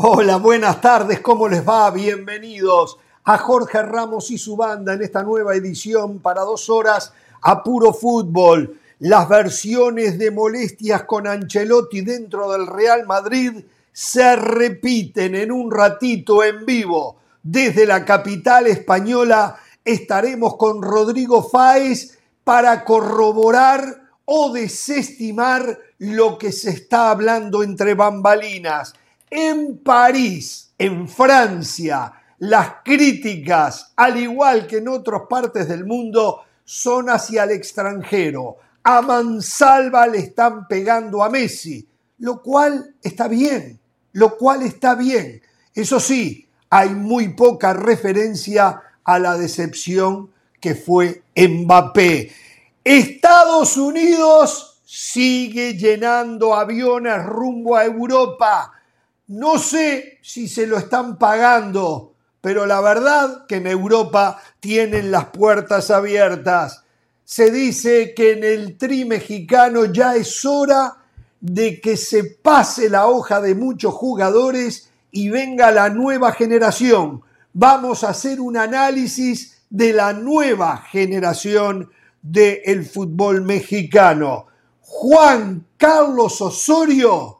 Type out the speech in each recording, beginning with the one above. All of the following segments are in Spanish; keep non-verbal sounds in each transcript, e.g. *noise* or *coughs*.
Hola, buenas tardes, ¿cómo les va? Bienvenidos a Jorge Ramos y su banda en esta nueva edición para dos horas a puro fútbol. Las versiones de molestias con Ancelotti dentro del Real Madrid se repiten en un ratito en vivo. Desde la capital española estaremos con Rodrigo Fáez para corroborar o desestimar lo que se está hablando entre bambalinas. En París, en Francia, las críticas, al igual que en otras partes del mundo, son hacia el extranjero. A mansalva le están pegando a Messi, lo cual está bien, lo cual está bien. Eso sí, hay muy poca referencia a la decepción que fue Mbappé. Estados Unidos sigue llenando aviones rumbo a Europa no sé si se lo están pagando, pero la verdad que en Europa tienen las puertas abiertas. Se dice que en el tri mexicano ya es hora de que se pase la hoja de muchos jugadores y venga la nueva generación. Vamos a hacer un análisis de la nueva generación del fútbol mexicano. Juan Carlos Osorio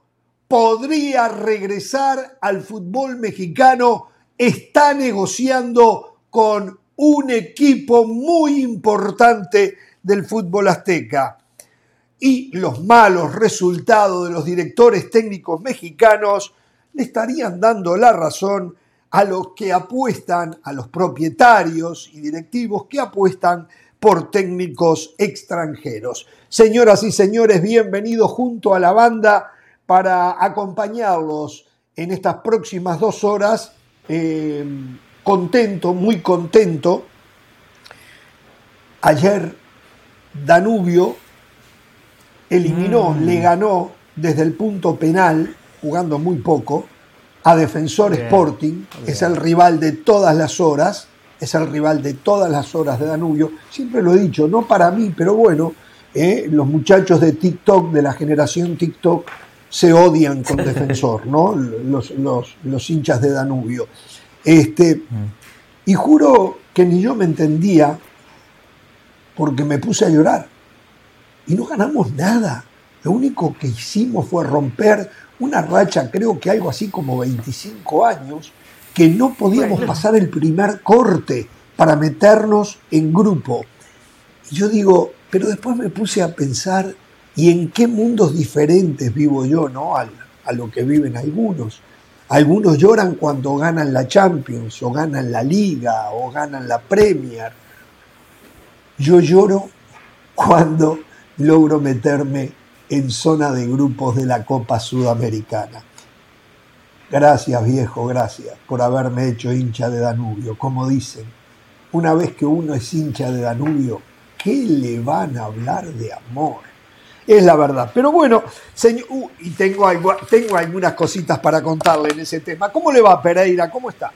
podría regresar al fútbol mexicano, está negociando con un equipo muy importante del fútbol azteca. Y los malos resultados de los directores técnicos mexicanos le estarían dando la razón a los que apuestan, a los propietarios y directivos que apuestan por técnicos extranjeros. Señoras y señores, bienvenidos junto a la banda para acompañarlos en estas próximas dos horas. Eh, contento, muy contento. Ayer Danubio eliminó, mm. le ganó desde el punto penal, jugando muy poco, a Defensor Sporting, es el rival de todas las horas, es el rival de todas las horas de Danubio. Siempre lo he dicho, no para mí, pero bueno, eh, los muchachos de TikTok, de la generación TikTok, se odian con *laughs* defensor, ¿no? Los, los, hinchas de Danubio. Este, y juro que ni yo me entendía porque me puse a llorar. Y no ganamos nada. Lo único que hicimos fue romper una racha, creo que algo así como 25 años, que no podíamos pasar el primer corte para meternos en grupo. Y yo digo, pero después me puse a pensar ¿Y en qué mundos diferentes vivo yo, no? A, lo que viven algunos. Algunos lloran cuando ganan la Champions, o ganan la Liga, o ganan la Premier. Yo lloro cuando logro meterme en zona de grupos de la Copa Sudamericana. Gracias, viejo, gracias por haberme hecho hincha de Danubio. Como dicen, una vez que uno es hincha de Danubio, ¿qué le van a hablar de amor? Es la verdad. Pero bueno, señor, uh, y tengo, tengo algunas cositas para contarle en ese tema. ¿Cómo le va Pereira? ¿Cómo está?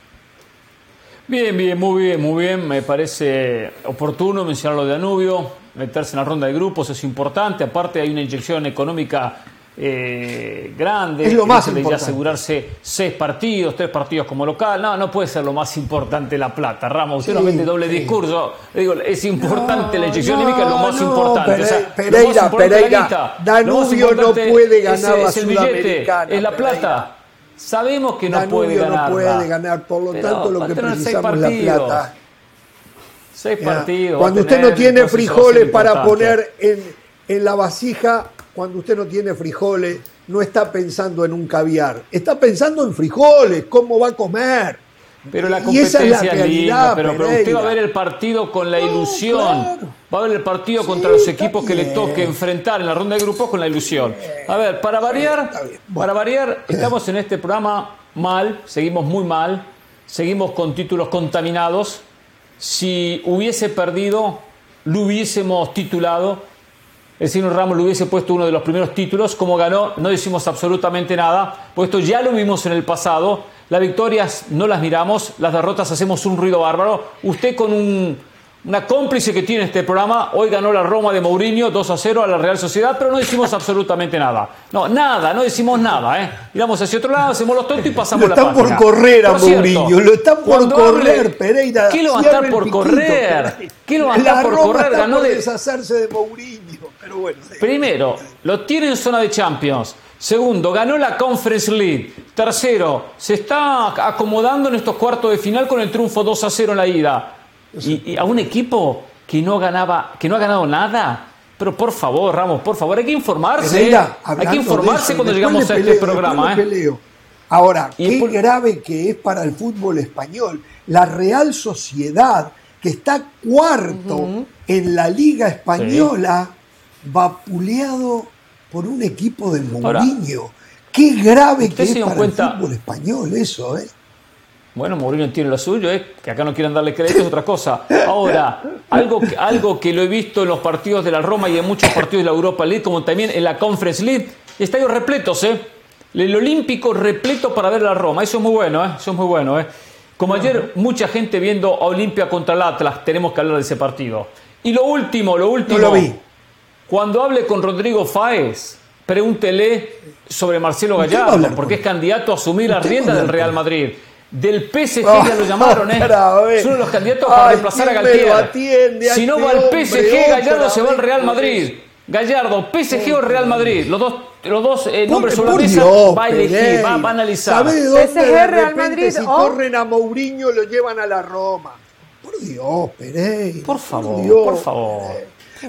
Bien, bien, muy bien, muy bien. Me parece oportuno mencionar lo de Danubio, meterse en la ronda de grupos es importante. Aparte hay una inyección económica eh, grande. Es lo más importante. Ya asegurarse seis partidos, tres partidos como local. No, no puede ser lo más importante la plata. Ramos, usted nos mete doble discurso. Digo, es importante la inyección no, es lo más importante. Pereira, Pereira, Danubio no puede ganar la Sudamericana. Es la plata. Sabemos que no puede ganar. no puede ganar, por lo tanto lo que precisamos es la plata. Seis partidos. Cuando usted no tiene frijoles para poner en, en la vasija, cuando usted no tiene frijoles, no está pensando en un caviar, está pensando en frijoles, cómo va a comer. Pero la competencia es, la realidad, pero, usted va a ver el partido con la ilusión. Va a ver el partido contra los equipos que le toque enfrentar en la ronda de grupos con la ilusión. A ver, para variar, para variar, estamos en este programa mal, seguimos muy mal, seguimos con títulos contaminados. Si hubiese perdido, lo hubiésemos titulado el señor Ramos le hubiese puesto uno de los primeros títulos. Como ganó, no decimos absolutamente nada, puesto ya lo vimos en el pasado. Las victorias no las miramos, las derrotas hacemos un ruido bárbaro. Usted con un, una cómplice que tiene este programa. Hoy ganó la Roma de Mourinho 2 a 0 a la Real Sociedad, pero no decimos *laughs* absolutamente nada. No, nada, no decimos nada. ¿eh? Miramos hacia otro lado, hacemos los tontos y pasamos lo la página. Están por correr a Mourinho, lo están por correr, Pereira. ¿Qué lo va a estar por correr? ¿Qué lo va a estar por correr? Ganó de deshacerse de Mourinho, pero bueno. Primero, lo tiene en zona de Champions. Segundo, ganó la Conference League. Tercero, se está acomodando en estos cuartos de final con el triunfo 2 a 0 en la ida. Y, a un equipo que no ganaba, que no ha ganado nada. Pero por favor, Ramos, por favor, hay que informarse. hay que informarse cuando llegamos a este programa. ¿eh? Ahora, qué grave que es para el fútbol español. La Real Sociedad, que está cuarto en la Liga Española, vapuleado por un equipo de Mourinho. Qué grave que es para el fútbol español eso, ¿eh? Bueno, Mourinho tiene lo suyo, ¿eh? que acá no quieran darle crédito es otra cosa. Ahora, algo que, algo que lo he visto en los partidos de la Roma y en muchos partidos de la Europa League, como también en la Conference League, estadios repletos, ¿eh? El Olímpico repleto para ver la Roma, eso es muy bueno, ¿eh? Eso es muy bueno, ¿eh? Como ayer, mucha gente viendo a Olimpia contra el Atlas, tenemos que hablar de ese partido. Y lo último, lo último. lo vi. Cuando hable con Rodrigo Fáez, pregúntele sobre Marcelo Gallardo, porque es candidato a asumir la rienda del Real Madrid. Del PSG ya lo *laughs* llamaron, ¿eh? Es uno de los candidatos para reemplazar a Galtier. Si no va al PSG, Gallardo se va al Real Madrid. Gallardo, PSG o Real Madrid. Los dos, los dos eh, nombres sobre la mesa. Va a elegir, va, a analizar. ¿Sabe de dónde PSG, Real Madrid, si corren a Mourinho lo llevan a la Roma? Por Dios, Pereira. Por favor, por, favor.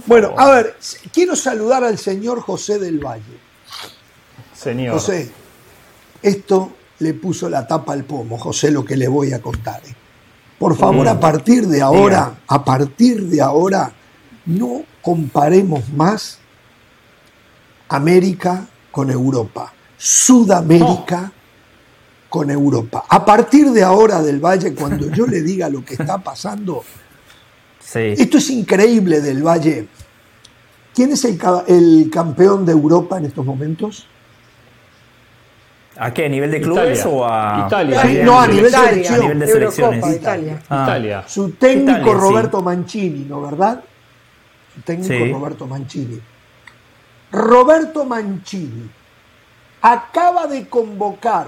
Bueno, a ver, quiero saludar al señor José del Valle. Señor. José, esto le puso la tapa al pomo, José, lo que le voy a contar. ¿eh? Por favor, a partir de ahora, a partir de ahora, no comparemos más América con Europa, Sudamérica con Europa. A partir de ahora del Valle, cuando yo le diga lo que está pasando, esto es increíble del Valle. ¿Quién es el, campeón de Europa en estos momentos? ¿A qué? ¿A nivel de clubes o a.? Italia. no, a nivel, selección. a nivel de selecciones. Italia. Italia. Su técnico Roberto Mancini, ¿no verdad? Su técnico Roberto Mancini. Roberto Mancini acaba de convocar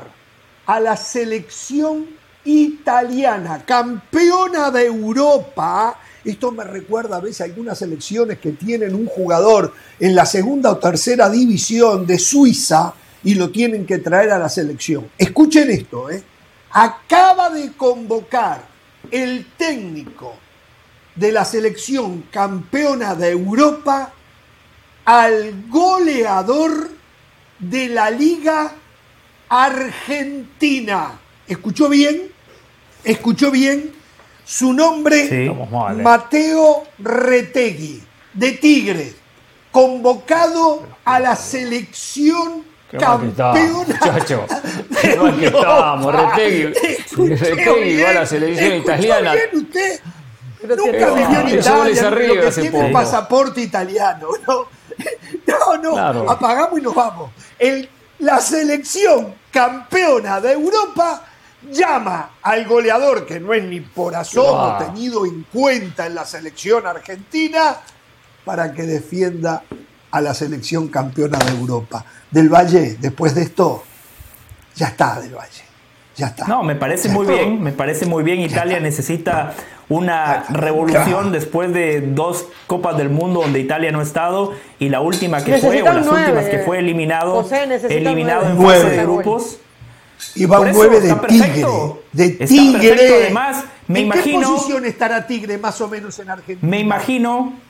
a la selección italiana, campeona de Europa, esto me recuerda a veces a algunas selecciones que tienen un jugador en la segunda o tercera división de Suiza y lo tienen que traer a la selección. Escuchen esto, ¿eh? Acaba de convocar el técnico de la selección campeona de Europa al goleador de la Liga Argentina. ¿Escuchó bien? ¿Escuchó bien? Su nombre, ¿eh? Mateo Retegui, de Tigre, convocado a la selección campeona. Muchacho, *laughs* qué estamos, Retegui. Retegui va a la selección italiana. usted? Nunca vivió en Italia, que tiene un pasaporte italiano. No, *laughs* no, no apagamos y nos vamos. El, la selección campeona de Europa llama al goleador, que no es ni por asomo tenido en cuenta en la selección argentina, para que defienda a la selección campeona de Europa. Del Valle, después de esto, ya está Del Valle. Ya está. No, me parece muy bien, me parece muy bien. Italia necesita una revolución después de dos Copas del Mundo donde Italia no ha estado y la última que fue, o las últimas que fue eliminado, eliminado en fase de grupos. Y va un 9 de Tigre. De Tigre. Además, me ¿En imagino. qué posición estará Tigre más o menos en Argentina? Me imagino.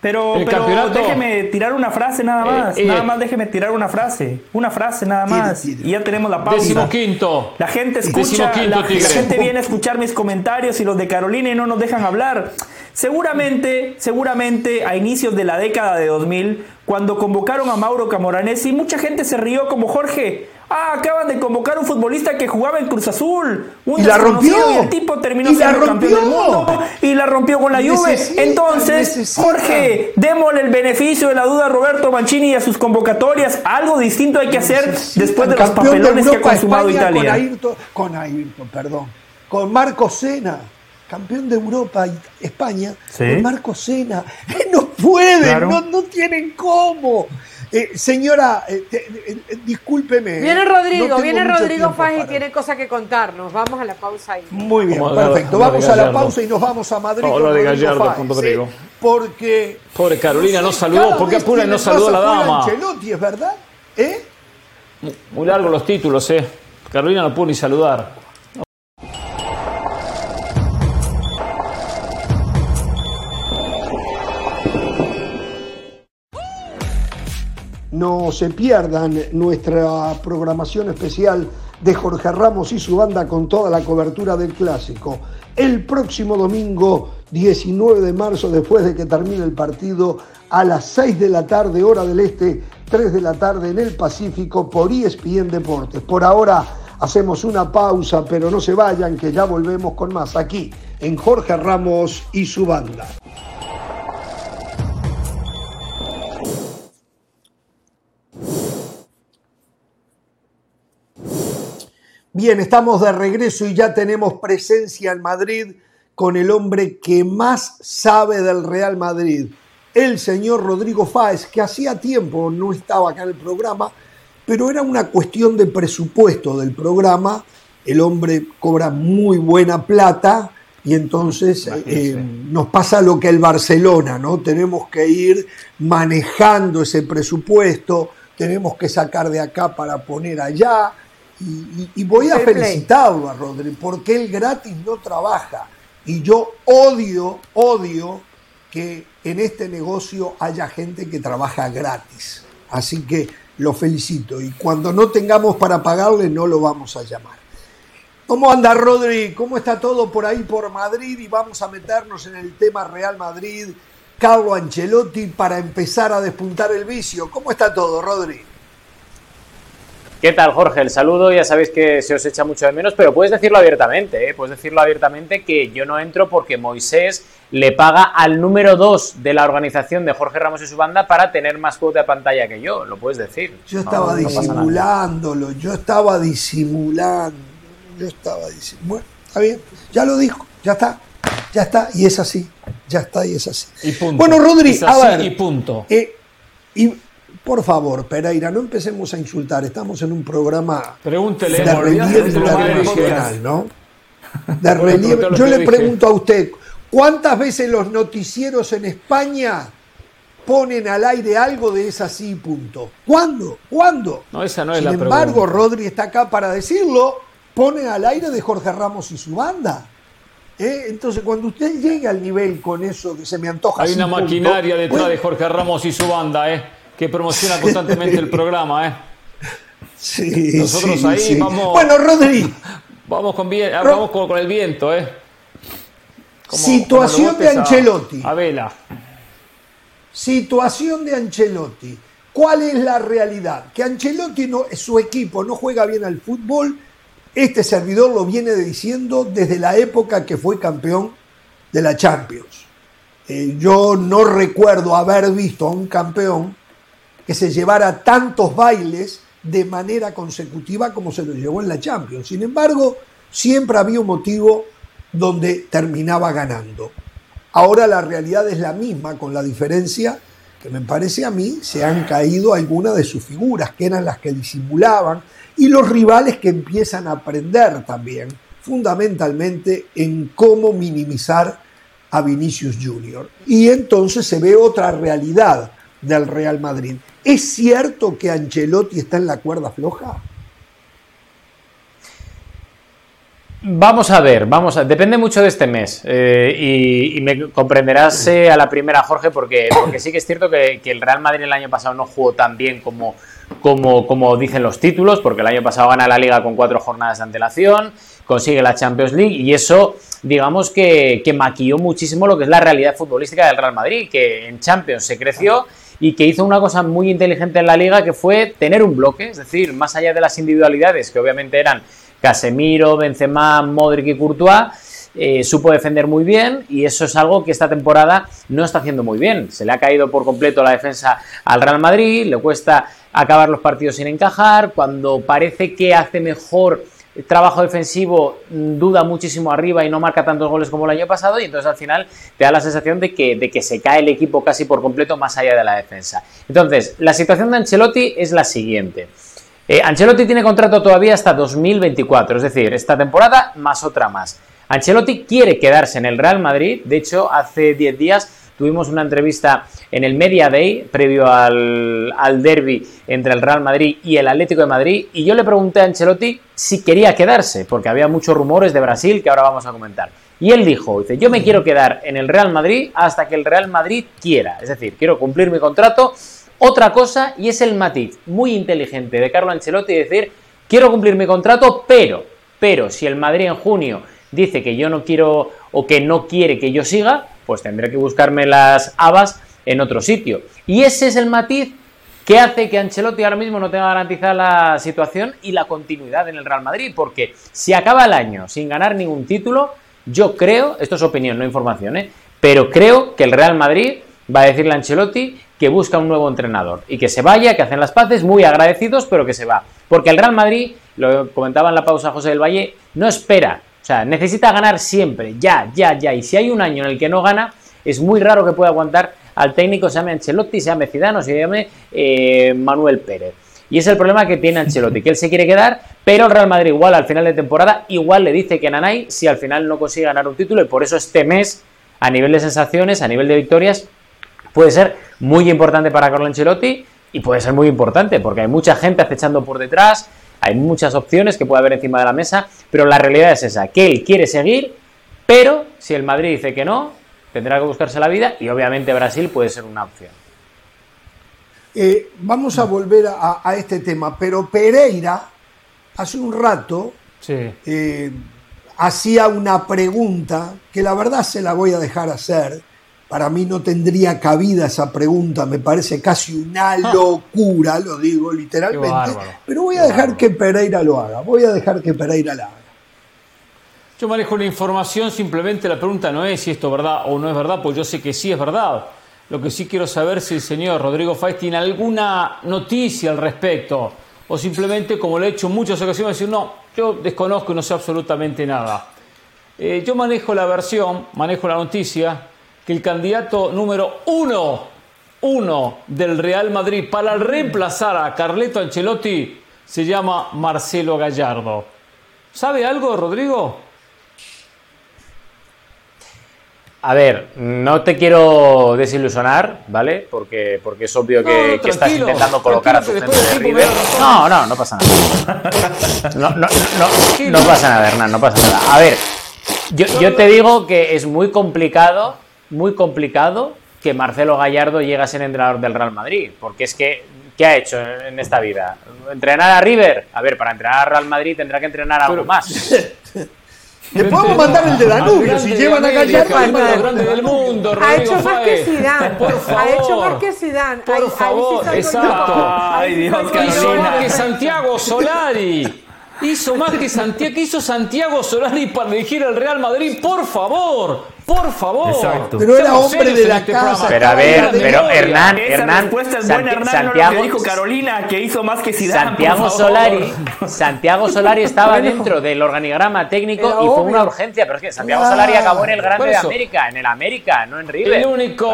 Pero, pero déjeme tirar una frase nada eh, más. Eh, nada más déjeme tirar una frase. Una frase nada más. Y ya tenemos la pausa. Décimo quinto. La gente escucha. La, la, gente viene a escuchar mis comentarios y los de Carolina y no nos dejan hablar. Seguramente, seguramente a inicios de la década de 2000, cuando convocaron a Mauro Camoranesi, mucha gente se rió como Jorge. Ah, acaban de convocar a un futbolista que jugaba en Cruz Azul. Un y la rompió. Y el tipo terminó siendo campeón del mundo y la rompió con la Juve. Entonces, Jorge, démosle el beneficio de la duda a Roberto Mancini y a sus convocatorias. Algo distinto hay que hacer después de los papelones que ha consumado Italia. Con Ayrton, con Ayrton, perdón. Con Marco Sena. Campeón de Europa, España, con Marco Sena. *laughs* No pueden, no, tienen cómo. Eh, señora, eh, eh, discúlpeme. Viene Rodrigo, viene Rodrigo Faz y tiene cosas que contarnos. Vamos a la pausa ahí. Muy bien, perfecto. vamos a la pausa y nos vamos a Madrid. con de Gallardo, Rodrigo. Porque. Pobre Carolina, no saludó. ¿Por qué apura y no saludó a la dama? Ancelotti, ¿es verdad? ¿Eh? Muy largos los títulos, ¿eh? Carolina no pudo ni saludar. No se pierdan nuestra programación especial de Jorge Ramos y su banda con toda la cobertura del clásico. El próximo domingo 19 de marzo, después de que termine el partido, a las 6 de la tarde, hora del este, 3 de la tarde en el Pacífico por ESPN Deportes. Por ahora hacemos una pausa, pero no se vayan, que ya volvemos con más aquí en Jorge Ramos y su banda. Bien, estamos de regreso y ya tenemos presencia en Madrid con el hombre que más sabe del Real Madrid, el señor Rodrigo Fáez, que hacía tiempo no estaba acá en el programa, pero era una cuestión de presupuesto del programa. El hombre cobra muy buena plata y entonces eh, nos pasa lo que el Barcelona, ¿no? Tenemos que ir manejando ese presupuesto, tenemos que sacar de acá para poner allá. Y, voy a felicitarlo a Rodri, porque él gratis no trabaja. Y yo odio, odio que en este negocio haya gente que trabaja gratis. Así que lo felicito y cuando no tengamos para pagarle no lo vamos a llamar. ¿Cómo anda Rodri? ¿Cómo está todo por ahí por Madrid? Y vamos a meternos en el tema Real Madrid, Carlo Ancelotti para empezar a despuntar el vicio. ¿Cómo está todo, Rodri? ¿Qué tal, Jorge? El saludo, ya sabéis que se os echa mucho de menos, pero puedes decirlo abiertamente, ¿eh? puedes decirlo abiertamente que yo no entro porque Moisés le paga al número 2 de la organización de Jorge Ramos y su banda para tener más cuota de pantalla que yo, lo puedes decir. Yo estaba disimulándolo, yo estaba disimulando, yo estaba disimulando. Bueno, está bien, ya lo dijo, ya está, ya está, y es así, ya está, y es así. Y punto. Bueno, Rodri, a ver. Y punto. Eh, y por favor, Pereira, no empecemos a insultar. Estamos en un programa Pregúntele, de relieve internacional, ¿no? De relieve. Yo le pregunto a usted, ¿cuántas veces los noticieros en España ponen al aire algo de esa así punto? ¿Cuándo? ¿Cuándo? No, esa no es Sin la embargo, Rodri está acá para decirlo, ponen al aire de Jorge Ramos y su banda. ¿Eh? Entonces, cuando usted llegue al nivel con eso que se me antoja. Hay una maquinaria detrás de Jorge Ramos y su banda, ¿eh? Que promociona constantemente el programa, ¿eh? Sí, Nosotros ahí vamos. Bueno, Rodri. Vamos con, bien, vamos con, el viento, ¿eh? situación de Ancelotti. A, vela. Situación de Ancelotti. ¿Cuál es la realidad? Que Ancelotti, no, su equipo, no juega bien al fútbol. Este servidor lo viene diciendo desde la época que fue campeón de la Champions. Eh, yo no recuerdo haber visto a un campeón que se llevara tantos bailes de manera consecutiva como se lo llevó en la Champions. Sin embargo, siempre había un motivo donde terminaba ganando. Ahora la realidad es la misma, con la diferencia que me parece a mí se han caído algunas de sus figuras, que eran las que disimulaban, y los rivales que empiezan a aprender también, fundamentalmente, en cómo minimizar a Vinicius Junior. Y entonces se ve otra realidad del Real Madrid. ¿Es cierto que Ancelotti está en la cuerda floja? Vamos a ver, vamos a, depende mucho de este mes eh, y, me comprenderás eh, a la primera, Jorge, porque, sí que es cierto que, el Real Madrid el año pasado no jugó tan bien como, como, como dicen los títulos, porque el año pasado gana la Liga con cuatro jornadas de antelación, consigue la Champions League y eso, digamos que, que maquilló muchísimo lo que es la realidad futbolística del Real Madrid, que en Champions se creció y que hizo una cosa muy inteligente en la liga que fue tener un bloque, es decir, más allá de las individualidades que obviamente eran Casemiro, Benzema, Modric y Courtois, eh, supo defender muy bien y eso es algo que esta temporada no está haciendo muy bien. Se le ha caído por completo la defensa al Real Madrid, le cuesta acabar los partidos sin encajar, cuando parece que hace mejor trabajo defensivo duda muchísimo arriba y no marca tantos goles como el año pasado y entonces al final te da la sensación de que, de que se cae el equipo casi por completo más allá de la defensa. Entonces, la situación de Ancelotti es la siguiente. Eh, Ancelotti tiene contrato todavía hasta 2024, es decir, esta temporada más otra más. Ancelotti quiere quedarse en el Real Madrid, de hecho, hace 10 días Tuvimos una entrevista en el Media Day, previo al, al derby entre el Real Madrid y el Atlético de Madrid, y yo le pregunté a Ancelotti si quería quedarse, porque había muchos rumores de Brasil que ahora vamos a comentar. Y él dijo, dice, yo me quiero quedar en el Real Madrid hasta que el Real Madrid quiera. Es decir, quiero cumplir mi contrato. Otra cosa, y es el matiz muy inteligente de Carlo Ancelotti, decir, quiero cumplir mi contrato, pero, pero si el Madrid en junio dice que yo no quiero o que no quiere que yo siga, pues tendré que buscarme las habas en otro sitio. Y ese es el matiz que hace que Ancelotti ahora mismo no tenga garantizada la situación y la continuidad en el Real Madrid, porque si acaba el año sin ganar ningún título, yo creo, esto es opinión, no información, ¿eh? pero creo que el Real Madrid va a decirle a Ancelotti que busca un nuevo entrenador y que se vaya, que hacen las paces, muy agradecidos, pero que se va. Porque el Real Madrid, lo comentaba en la pausa José del Valle, no espera o sea, necesita ganar siempre, ya, ya, ya. Y si hay un año en el que no gana, es muy raro que pueda aguantar al técnico, se llame Ancelotti, se llame Zidane se llame eh, Manuel Pérez. Y es el problema que tiene Ancelotti, que él se quiere quedar, pero el Real Madrid igual al final de temporada, igual le dice que Nanay si al final no consigue ganar un título y por eso este mes, a nivel de sensaciones, a nivel de victorias, puede ser muy importante para Carlo Ancelotti y puede ser muy importante porque hay mucha gente acechando por detrás, hay muchas opciones que puede haber encima de la mesa, pero la realidad es esa, que él quiere seguir, pero si el Madrid dice que no, tendrá que buscarse la vida y obviamente Brasil puede ser una opción. Eh, vamos a volver a, este tema, pero Pereira hace un rato eh, hacía una pregunta que la verdad se la voy a dejar hacer para mí no tendría cabida esa pregunta, me parece casi una ah. locura, lo digo literalmente, pero voy a dejar que Pereira lo haga, voy a dejar que Pereira la haga. Yo manejo la información, simplemente la pregunta no es si esto es verdad o no es verdad, pues yo sé que sí es verdad. Lo que sí quiero saber es si el señor Rodrigo Faiz tiene alguna noticia al respecto, o simplemente, como le he hecho en muchas ocasiones, decir, no, yo desconozco y no sé absolutamente nada. Eh, yo manejo la versión, manejo la noticia, que el candidato número uno, uno del Real Madrid para reemplazar a Carleto Ancelotti se llama Marcelo Gallardo. ¿Sabe algo, Rodrigo? A ver, no te quiero desilusionar, ¿vale? Porque, porque es obvio que, estás intentando colocar a tu gente de River. No, no, no pasa nada. No, no, no, no, pasa nada, Hernán, no pasa nada. A ver, yo, yo te digo que es muy complicado muy complicado que Marcelo Gallardo llegue a ser entrenador del Real Madrid, porque es que, ¿qué ha hecho en esta vida? ¿Entrenar a River? A ver, para entrenar a Real Madrid tendrá que entrenar algo más. *laughs* Le podemos mandar el de Danubio, si llevan a Gallardo. grande del mundo, ha hecho más que Zidane. Ha hecho más que Zidane. Por favor, exacto. Ay, Dios, Hizo más que Santiago Solari. Hizo más que Santiago, ¿qué hizo Santiago Solari para dirigir al Real Madrid? Por favor, por favor. Exacto. Pero era hombre de la este casa. Pero a ver, pero Hernán, Hernán, es buena, Hernán Santiago, no dijo Carolina que hizo más que Zidane. Santiago Solari, *laughs* Santiago Solari estaba dentro del organigrama técnico y fue una urgencia, pero es que Santiago Solari acabó en el Grande de América, en el América, no en River. El único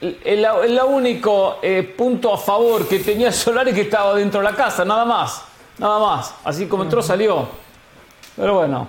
El, único eh, punto a favor que tenía Solari que estaba dentro de la casa, nada más. Nada más. Así como entró, salió. Pero bueno.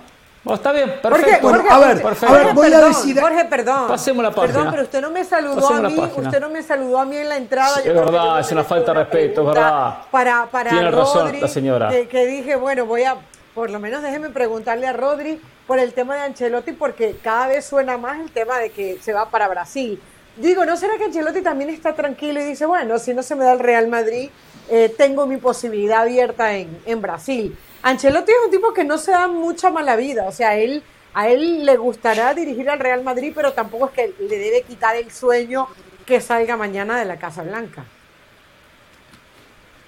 Está bien, perfecto. Jorge, a ver, perfecto. A ver, voy perdón, a decir. Jorge, perdón. Pasemos la página. Perdón, pero usted no me saludó a mí. Usted no me saludó a mí en la entrada. es verdad, es una falta de respeto, es verdad. Para, para Tiene razón la señora. Que, que dije, bueno, voy a, por lo menos déjeme preguntarle a Rodri por el tema de Ancelotti, porque cada vez suena más el tema de que se va para Brasil. Digo, ¿no será que Ancelotti también está tranquilo y dice, bueno, si no se me da el Real Madrid, eh, tengo mi posibilidad abierta en, en, Brasil. Ancelotti es un tipo que no se da mucha mala vida, o sea, él, a él le gustará dirigir al Real Madrid, pero tampoco es que le debe quitar el sueño que salga mañana de la Casa Blanca.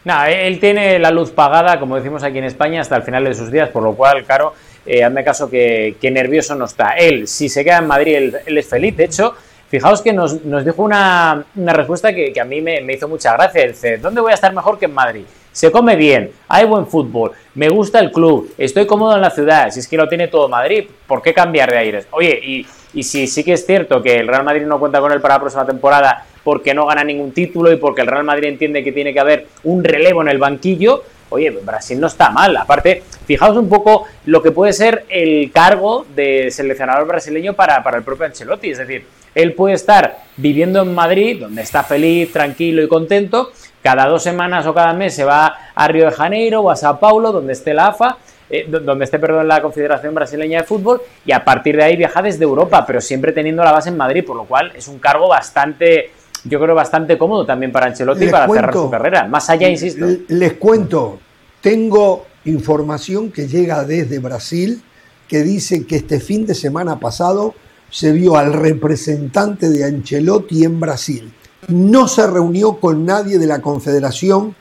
No, él tiene la luz pagada, como decimos aquí en España, hasta el final de sus días, por lo cual, claro, eh, hazme caso que, nervioso no está. Él, si se queda en Madrid, él es feliz. De hecho, Fijaos que nos, dijo una, respuesta que, a mí me, hizo mucha gracia. Dice, ¿dónde voy a estar mejor que en Madrid? se come bien, hay buen fútbol, me gusta el club, estoy cómodo en la ciudad, si es que lo tiene todo Madrid, ¿por qué cambiar de aires? Oye, y, y si sí que es cierto que el Real Madrid no cuenta con él para la próxima temporada porque no gana ningún título y porque el Real Madrid entiende que tiene que haber un relevo en el banquillo, oye, Brasil no está mal. Aparte, fijaos un poco lo que puede ser el cargo de seleccionador brasileño para, para el propio Ancelotti. Es decir, él puede estar viviendo en Madrid, donde está feliz, tranquilo y contento. Cada dos semanas o cada mes se va a Río de Janeiro o a Sao Paulo, donde esté la AFA, eh, donde esté, perdón, la Confederación Brasileña de Fútbol, y a partir de ahí viaja desde Europa, pero siempre teniendo la base en Madrid, por lo cual es un cargo bastante, yo creo, bastante cómodo también para Ancelotti para cerrar su carrera. Más allá, insisto. Les cuento, tengo información que llega desde Brasil que dice que este fin de semana pasado se vio al representante de Ancelotti en Brasil. No se reunió con nadie de la Confederación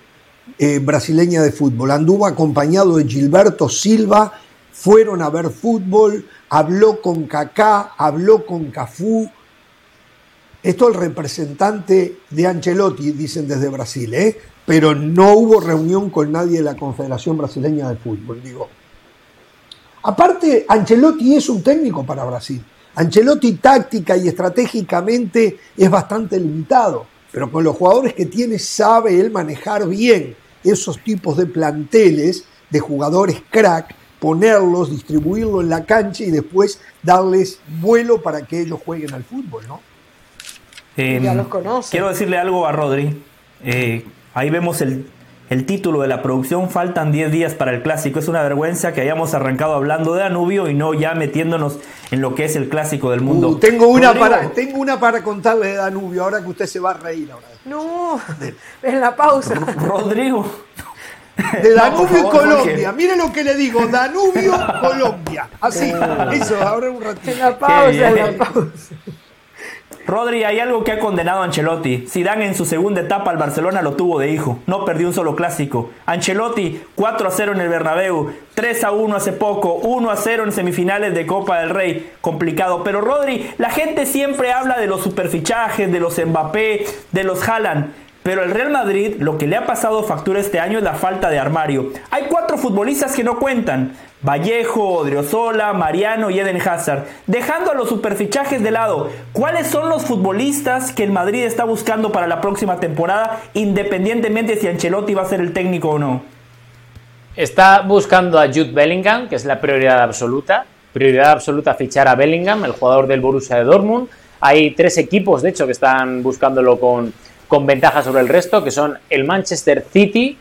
eh, Brasileña de Fútbol. Anduvo acompañado de Gilberto Silva, fueron a ver fútbol, habló con Kaká, habló con Cafú. Esto el representante de Ancelotti, dicen desde Brasil, ¿eh? pero no hubo reunión con nadie de la Confederación Brasileña de Fútbol, digo. Aparte, Ancelotti es un técnico para Brasil. Ancelotti táctica y estratégicamente es bastante limitado, pero con los jugadores que tiene sabe él manejar bien esos tipos de planteles de jugadores crack, ponerlos, distribuirlos en la cancha y después darles vuelo para que ellos jueguen al fútbol, ¿no? Eh, ya los conoce. Quiero decirle algo a Rodri. Eh, ahí vemos el el título de la producción faltan 10 días para el clásico. Es una vergüenza que hayamos arrancado hablando de Danubio y no ya metiéndonos en lo que es el clásico del mundo. Uh, tengo, una para, tengo una para contarle de Danubio, ahora que usted se va a reír. Ahora. No, en la pausa. Rodrigo. De Danubio y Colombia. Mire lo que le digo, Danubio, Colombia. Así, *laughs* eso, ahora un ratito. En la pausa, en la pausa. Rodri, hay algo que ha condenado a Ancelotti. Zidane en su segunda etapa al Barcelona lo tuvo de hijo. No perdió un solo clásico. Ancelotti 4 a 0 en el Bernabéu, 3 a 1 hace poco, 1 a 0 en semifinales de Copa del Rey. Complicado. Pero Rodri, la gente siempre habla de los superfichajes, de los Mbappé, de los Haaland. Pero el Real Madrid lo que le ha pasado factura este año es la falta de armario. Hay cuatro futbolistas que no cuentan. Vallejo, Odriozola, Mariano y Eden Hazard. Dejando a los superfichajes de lado, ¿cuáles son los futbolistas que el Madrid está buscando para la próxima temporada, independientemente si Ancelotti va a ser el técnico o no? Está buscando a Jude Bellingham, que es la prioridad absoluta. Prioridad absoluta fichar a Bellingham, el jugador del Borussia de Dortmund. Hay tres equipos, de hecho, que están buscándolo con, con ventaja sobre el resto, que son el Manchester City,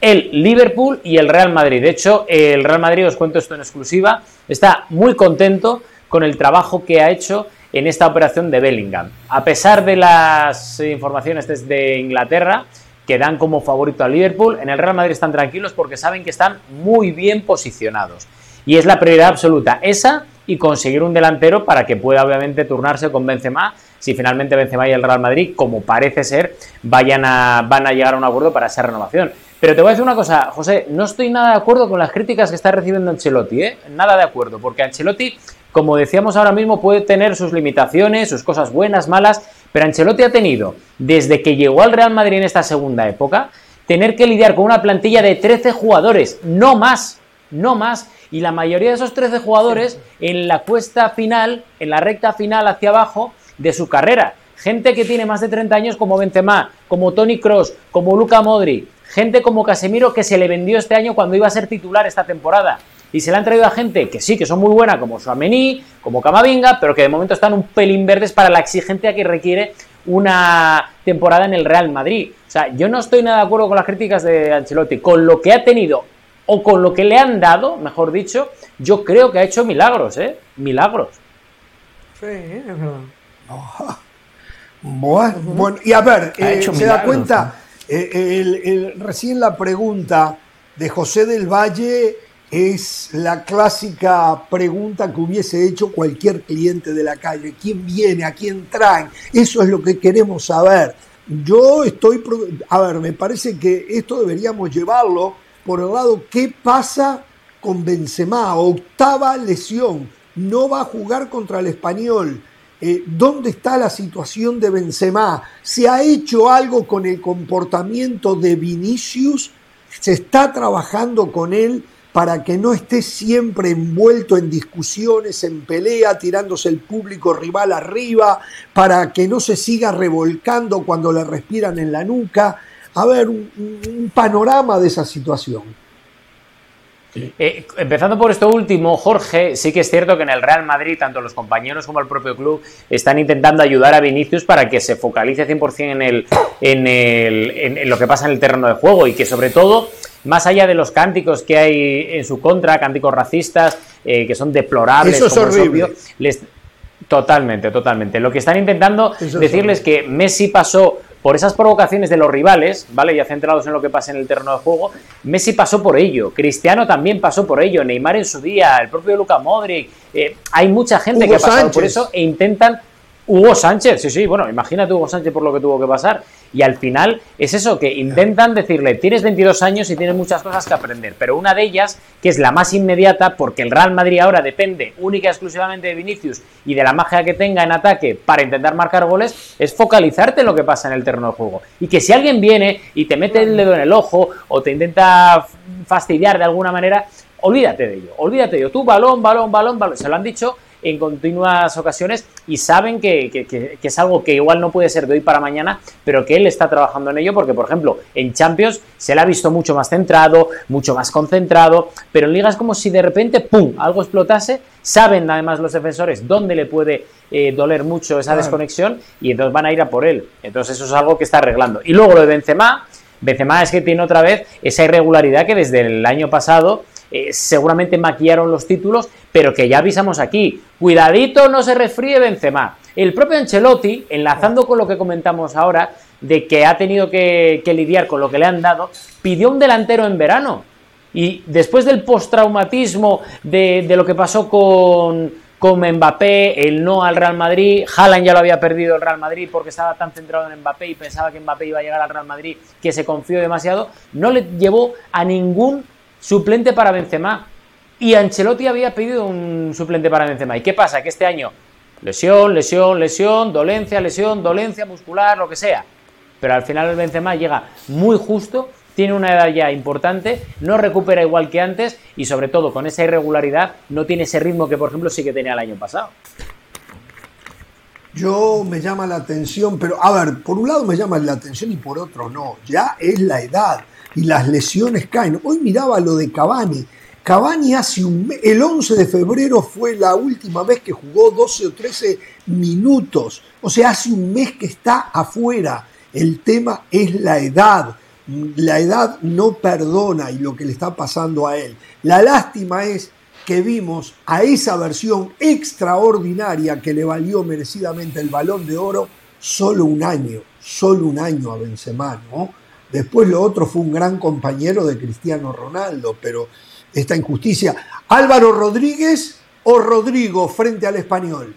el Liverpool y el Real Madrid. De hecho, el Real Madrid, os cuento esto en exclusiva, está muy contento con el trabajo que ha hecho en esta operación de Bellingham. A pesar de las informaciones desde Inglaterra que dan como favorito al Liverpool, en el Real Madrid están tranquilos porque saben que están muy bien posicionados. Y es la prioridad absoluta esa y conseguir un delantero para que pueda obviamente turnarse con Benzema si finalmente Benzema y el Real Madrid, como parece ser, vayan a, van a llegar a un acuerdo para esa renovación. Pero te voy a decir una cosa, José, no estoy nada de acuerdo con las críticas que está recibiendo Ancelotti, ¿eh? Nada de acuerdo, porque Ancelotti, como decíamos ahora mismo, puede tener sus limitaciones, sus cosas buenas, malas, pero Ancelotti ha tenido, desde que llegó al Real Madrid en esta segunda época, tener que lidiar con una plantilla de 13 jugadores, no más, no más, y la mayoría de esos 13 jugadores en la cuesta final, en la recta final hacia abajo de su carrera. Gente que tiene más de 30 años como Benzema, como Tony Cross, como Luca Modri, gente como Casemiro que se le vendió este año cuando iba a ser titular esta temporada. Y se le han traído a gente que sí, que son muy buena, como Suamení, como Camavinga, pero que de momento están un pelín verdes para la exigencia que requiere una temporada en el Real Madrid. O sea, yo no estoy nada de acuerdo con las críticas de Ancelotti. Con lo que ha tenido, o con lo que le han dado, mejor dicho, yo creo que ha hecho milagros, ¿eh? Milagros. Sí, es verdad. *laughs* Bueno, y a ver, eh, se da cuenta, eh, recién la pregunta de José del Valle es la clásica pregunta que hubiese hecho cualquier cliente de la calle. ¿Quién viene? ¿A quién traen? Eso es lo que queremos saber. Yo estoy, a ver, me parece que esto deberíamos llevarlo por el lado, ¿qué pasa con Benzema? Octava lesión, no va a jugar contra el español. Eh, dónde está la situación de Benzema, se ha hecho algo con el comportamiento de Vinicius, se está trabajando con él para que no esté siempre envuelto en discusiones, en pelea, tirándose el público rival arriba, para que no se siga revolcando cuando le respiran en la nuca. A ver, un, panorama de esa situación. Eh, empezando por esto último, Jorge, sí que es cierto que en el Real Madrid, tanto los compañeros como el propio club, están intentando ayudar a Vinicius para que se focalice 100% en, el, en, el, en, lo que pasa en el terreno de juego y que sobre todo, más allá de los cánticos que hay en su contra, cánticos racistas, eh, que son deplorables, Eso es horrible. les... Totalmente, totalmente. Lo que están intentando decirles es que Messi pasó por esas provocaciones de los rivales, ¿vale? Ya centrados en lo que pasa en el terreno de juego, Messi pasó por ello, Cristiano también pasó por ello, Neymar en su día, el propio Luca Modric, eh, hay mucha gente que ha pasado por eso e intentan Hugo Sánchez, sí, sí, bueno, imagínate Hugo Sánchez por lo que tuvo que pasar. Y al final es eso, que intentan decirle, tienes 22 años y tienes muchas cosas que aprender, pero una de ellas, que es la más inmediata, porque el Real Madrid ahora depende única y exclusivamente de Vinicius y de la magia que tenga en ataque para intentar marcar goles, es focalizarte en lo que pasa en el terreno de juego. Y que si alguien viene y te mete el dedo en el ojo o te intenta fastidiar de alguna manera, olvídate de ello, olvídate de ello. Tú balón, balón, balón, balón, se lo han dicho en continuas ocasiones y saben que, es algo que igual no puede ser de hoy para mañana, pero que él está trabajando en ello porque, por ejemplo, en Champions se le ha visto mucho más centrado, mucho más concentrado, pero en ligas como si de repente, ¡pum!, algo explotase, saben además los defensores dónde le puede eh, doler mucho esa desconexión y entonces van a ir a por él. Entonces eso es algo que está arreglando. Y luego lo de Benzema, Benzema es que tiene otra vez esa irregularidad que desde el año pasado eh, seguramente maquillaron los títulos, pero que ya avisamos aquí, cuidadito no se resfríe Benzema. El propio Ancelotti, enlazando con lo que comentamos ahora, de que ha tenido que, lidiar con lo que le han dado, pidió un delantero en verano. Y después del postraumatismo de, de lo que pasó con, con Mbappé, el no al Real Madrid. Haaland ya lo había perdido el Real Madrid porque estaba tan centrado en Mbappé y pensaba que Mbappé iba a llegar al Real Madrid que se confió demasiado. No le llevó a ningún suplente para Benzema. Y Ancelotti había pedido un suplente para Benzema. ¿Y qué pasa? Que este año lesión, lesión, lesión, dolencia, lesión, dolencia muscular, lo que sea. Pero al final el Benzema llega muy justo, tiene una edad ya importante, no recupera igual que antes y sobre todo con esa irregularidad no tiene ese ritmo que por ejemplo sí que tenía el año pasado. Yo me llama la atención, pero a ver, por un lado me llama la atención y por otro no, ya es la edad y las lesiones caen. Hoy miraba lo de Cavani. Cavani hace un el 11 de febrero fue la última vez que jugó 12 o 13 minutos. O sea, hace un mes que está afuera. El tema es la edad. La edad no perdona y lo que le está pasando a él. La lástima es que vimos a esa versión extraordinaria que le valió merecidamente el balón de oro solo un año, solo un año a Benzema, ¿no? Después lo otro fue un gran compañero de Cristiano Ronaldo, pero esta injusticia. Álvaro Rodríguez o Rodrigo frente al español.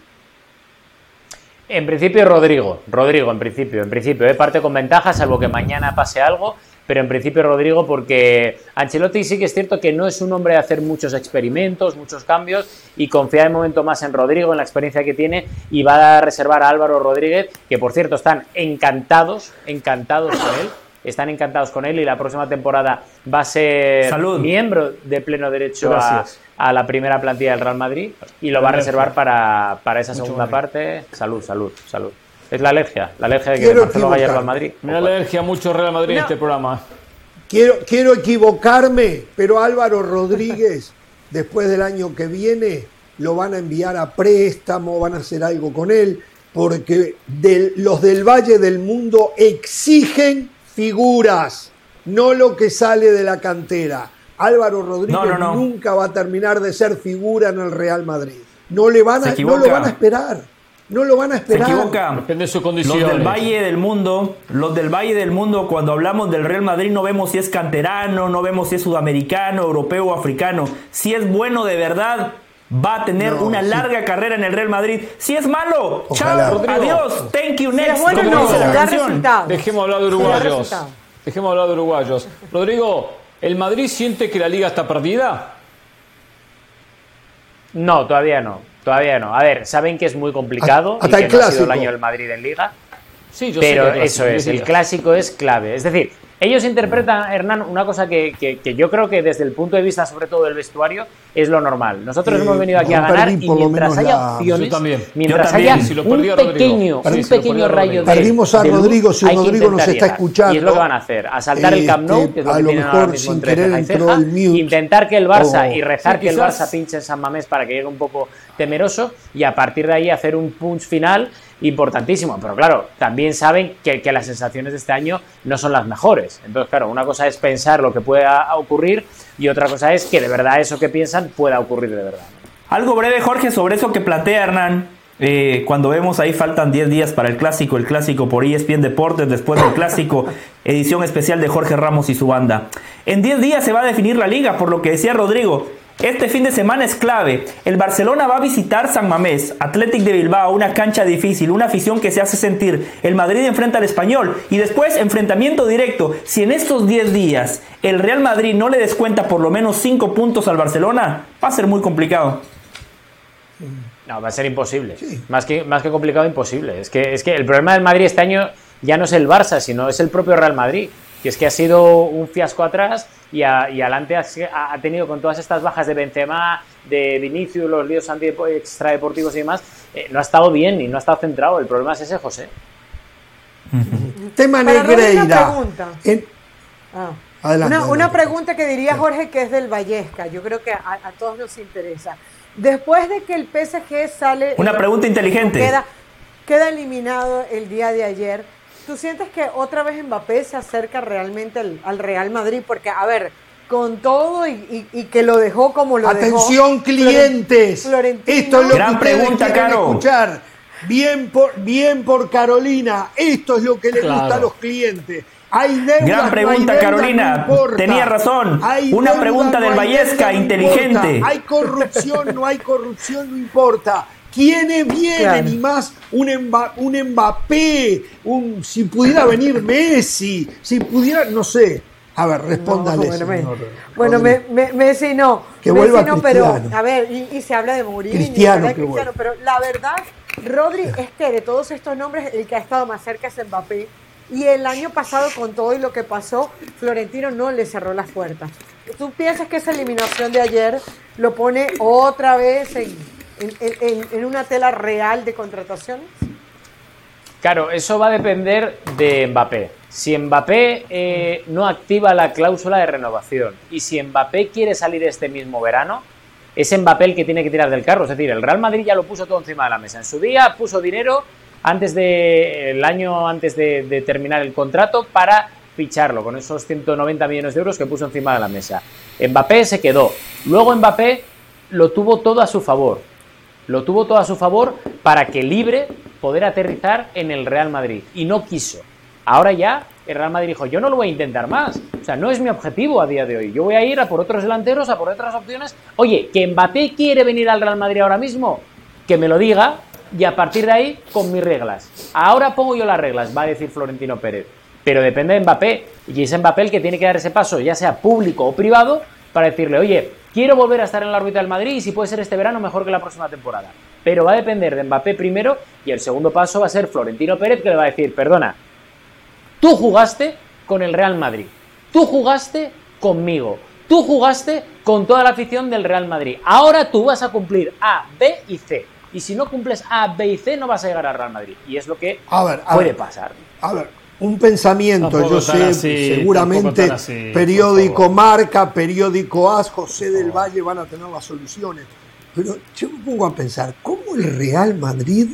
En principio Rodrigo, Rodrigo en principio, en principio, ¿eh? parte con ventaja, salvo que mañana pase algo, pero en principio Rodrigo porque Ancelotti sí que es cierto que no es un hombre de hacer muchos experimentos, muchos cambios y confía de momento más en Rodrigo, en la experiencia que tiene y va a reservar a Álvaro Rodríguez, que por cierto están encantados, encantados con él están encantados con él y la próxima temporada va a ser miembro de pleno derecho a, la primera plantilla del Real Madrid y lo va a reservar para, esa segunda parte. Salud, salud, salud. Es la alergia, la alergia de que Marcelo vaya al Real Madrid. Me alergia mucho Real Madrid en este programa. Quiero, quiero equivocarme, pero Álvaro Rodríguez, *laughs* después del año que viene, lo van a enviar a préstamo, van a hacer algo con él, porque los del Valle del Mundo exigen figuras, no lo que sale de la cantera. Álvaro Rodríguez nunca va a terminar de ser figura en el Real Madrid. No, le van a, no lo van a esperar. No lo van a esperar. Se equivoca. Depende de su condición. Los del Valle del Mundo, los del Valle del Mundo, cuando hablamos del Real Madrid no vemos si es canterano, no vemos si es sudamericano, europeo o africano. Si es bueno de verdad, va a tener una larga carrera en el Real Madrid. Si es malo, chao, adiós, thank you, next. bueno, no, Dejemos hablar de uruguayos. Dejemos hablar de uruguayos. Rodrigo, ¿el Madrid siente que la liga está perdida? No, todavía no. Todavía no. A ver, saben que es muy complicado hasta y que no ha sido el año del Madrid en liga. Sí, yo pero sé eso es, el clásico es clave. Es decir, ellos interpretan, Hernán, una cosa que, que, yo creo que desde el punto de vista, sobre todo del vestuario, es lo normal. Nosotros hemos venido aquí a ganar y mientras haya opciones, mientras haya un pequeño, un pequeño rayo de. Perdimos a Rodrigo, si Rodrigo nos está escuchando. Y es lo que van a hacer: asaltar el Camp Nou, que es lo que tienen ahora mismo intentar que el Barça y rezar que el Barça pinche en San Mamés para que llegue un poco temeroso y a partir de ahí hacer un punch final importantísimo. Pero claro, también saben que, que, las sensaciones de este año no son las mejores. Entonces, claro, una cosa es pensar lo que pueda ocurrir y otra cosa es que de verdad eso que piensan pueda ocurrir de verdad. Algo breve, Jorge, sobre eso que plantea Hernán. Eh, cuando vemos ahí faltan 10 días para el clásico, el clásico por ESPN Deportes, después del clásico, *laughs* edición especial de Jorge Ramos y su banda. En 10 días se va a definir la liga, por lo que decía Rodrigo. Este fin de semana es clave. El Barcelona va a visitar San Mamés, Athletic de Bilbao, una cancha difícil, una afición que se hace sentir. El Madrid enfrenta al español y después enfrentamiento directo. Si en estos 10 días el Real Madrid no le descuenta por lo menos 5 puntos al Barcelona, va a ser muy complicado. No, va a ser imposible. Más, que, más que complicado, imposible. Es que, es que el problema del Madrid este año ya no es el Barça, sino es el propio Real Madrid que es que ha sido un fiasco atrás y, adelante ha, tenido con todas estas bajas de Benzema, de Vinicius, los líos extradeportivos y demás, eh, no ha estado bien y no ha estado centrado. El problema es ese, José. *laughs* Tema Negreira. Una pregunta. una, pregunta que diría Jorge que es del Vallesca. Yo creo que a, todos nos interesa. Después de que el PSG sale... Una pregunta inteligente. Queda, queda eliminado el día de ayer ¿Tú sientes que otra vez Mbappé se acerca realmente al, Real Madrid? Porque, a ver, con todo y, que lo dejó como lo dejó. Atención, clientes. Esto es lo Gran que pregunta, Caro. escuchar. Bien por, bien por Carolina. Esto es lo que le gusta a los clientes. Hay Gran pregunta, Carolina. Tenía razón. Una pregunta del Vallesca, inteligente. Hay corrupción, no hay corrupción, no importa. ¿Quiénes vienen? Y más un, un Mbappé, un, si pudiera venir Messi, si pudiera, no sé. A ver, respóndale. bueno, Messi no. Que Messi vuelva no, pero a ver, y, se habla de Mourinho, Cristiano, pero la verdad, Rodri es que de todos estos nombres, el que ha estado más cerca es Mbappé. Y el año pasado, con todo y lo que pasó, Florentino no le cerró las puertas. ¿Tú piensas que esa eliminación de ayer lo pone otra vez en, en, una tela real de contrataciones? Claro, eso va a depender de Mbappé. Si Mbappé eh, no activa la cláusula de renovación y si Mbappé quiere salir este mismo verano, es Mbappé el que tiene que tirar del carro. Es decir, el Real Madrid ya lo puso todo encima de la mesa. En su día puso dinero antes de el año antes de, de terminar el contrato para ficharlo con esos 190 millones de euros que puso encima de la mesa. Mbappé se quedó. Luego Mbappé lo tuvo todo a su favor lo tuvo todo a su favor para que libre poder aterrizar en el Real Madrid y no quiso. Ahora ya el Real Madrid dijo, yo no lo voy a intentar más. O sea, no es mi objetivo a día de hoy. Yo voy a ir a por otros delanteros, a por otras opciones. Oye, que Mbappé quiere venir al Real Madrid ahora mismo, que me lo diga y a partir de ahí con mis reglas. Ahora pongo yo las reglas, va a decir Florentino Pérez. Pero depende de Mbappé y es Mbappé el que tiene que dar ese paso, ya sea público o privado, para decirle, oye, quiero volver a estar en la órbita del Madrid y si puede ser este verano mejor que la próxima temporada. Pero va a depender de Mbappé primero y el segundo paso va a ser Florentino Pérez que le va a decir, perdona, tú jugaste con el Real Madrid, tú jugaste conmigo, tú jugaste con toda la afición del Real Madrid. Ahora tú vas a cumplir A, B y C. Y si no cumples A, B y C no vas a llegar al Real Madrid. Y es lo que puede pasar. A ver, un pensamiento, yo sé, seguramente periódico Marca, periódico As, José del Valle van a tener las soluciones. Pero yo me pongo a pensar, ¿cómo el Real Madrid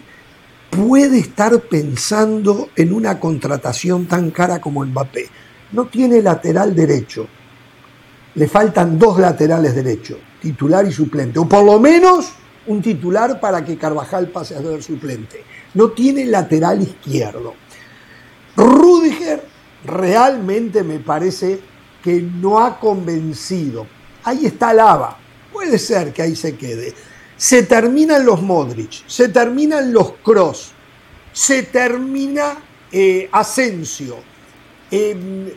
puede estar pensando en una contratación tan cara como Mbappé? No tiene lateral derecho. Le faltan dos laterales derechos, titular y suplente. O por lo menos un titular para que Carvajal pase a ser suplente. No tiene lateral izquierdo Rudiger realmente me parece que no ha convencido. Ahí está Lava. Puede ser que ahí se quede. Se terminan los Modric, se terminan los Cross, se termina eh, Asensio. Em,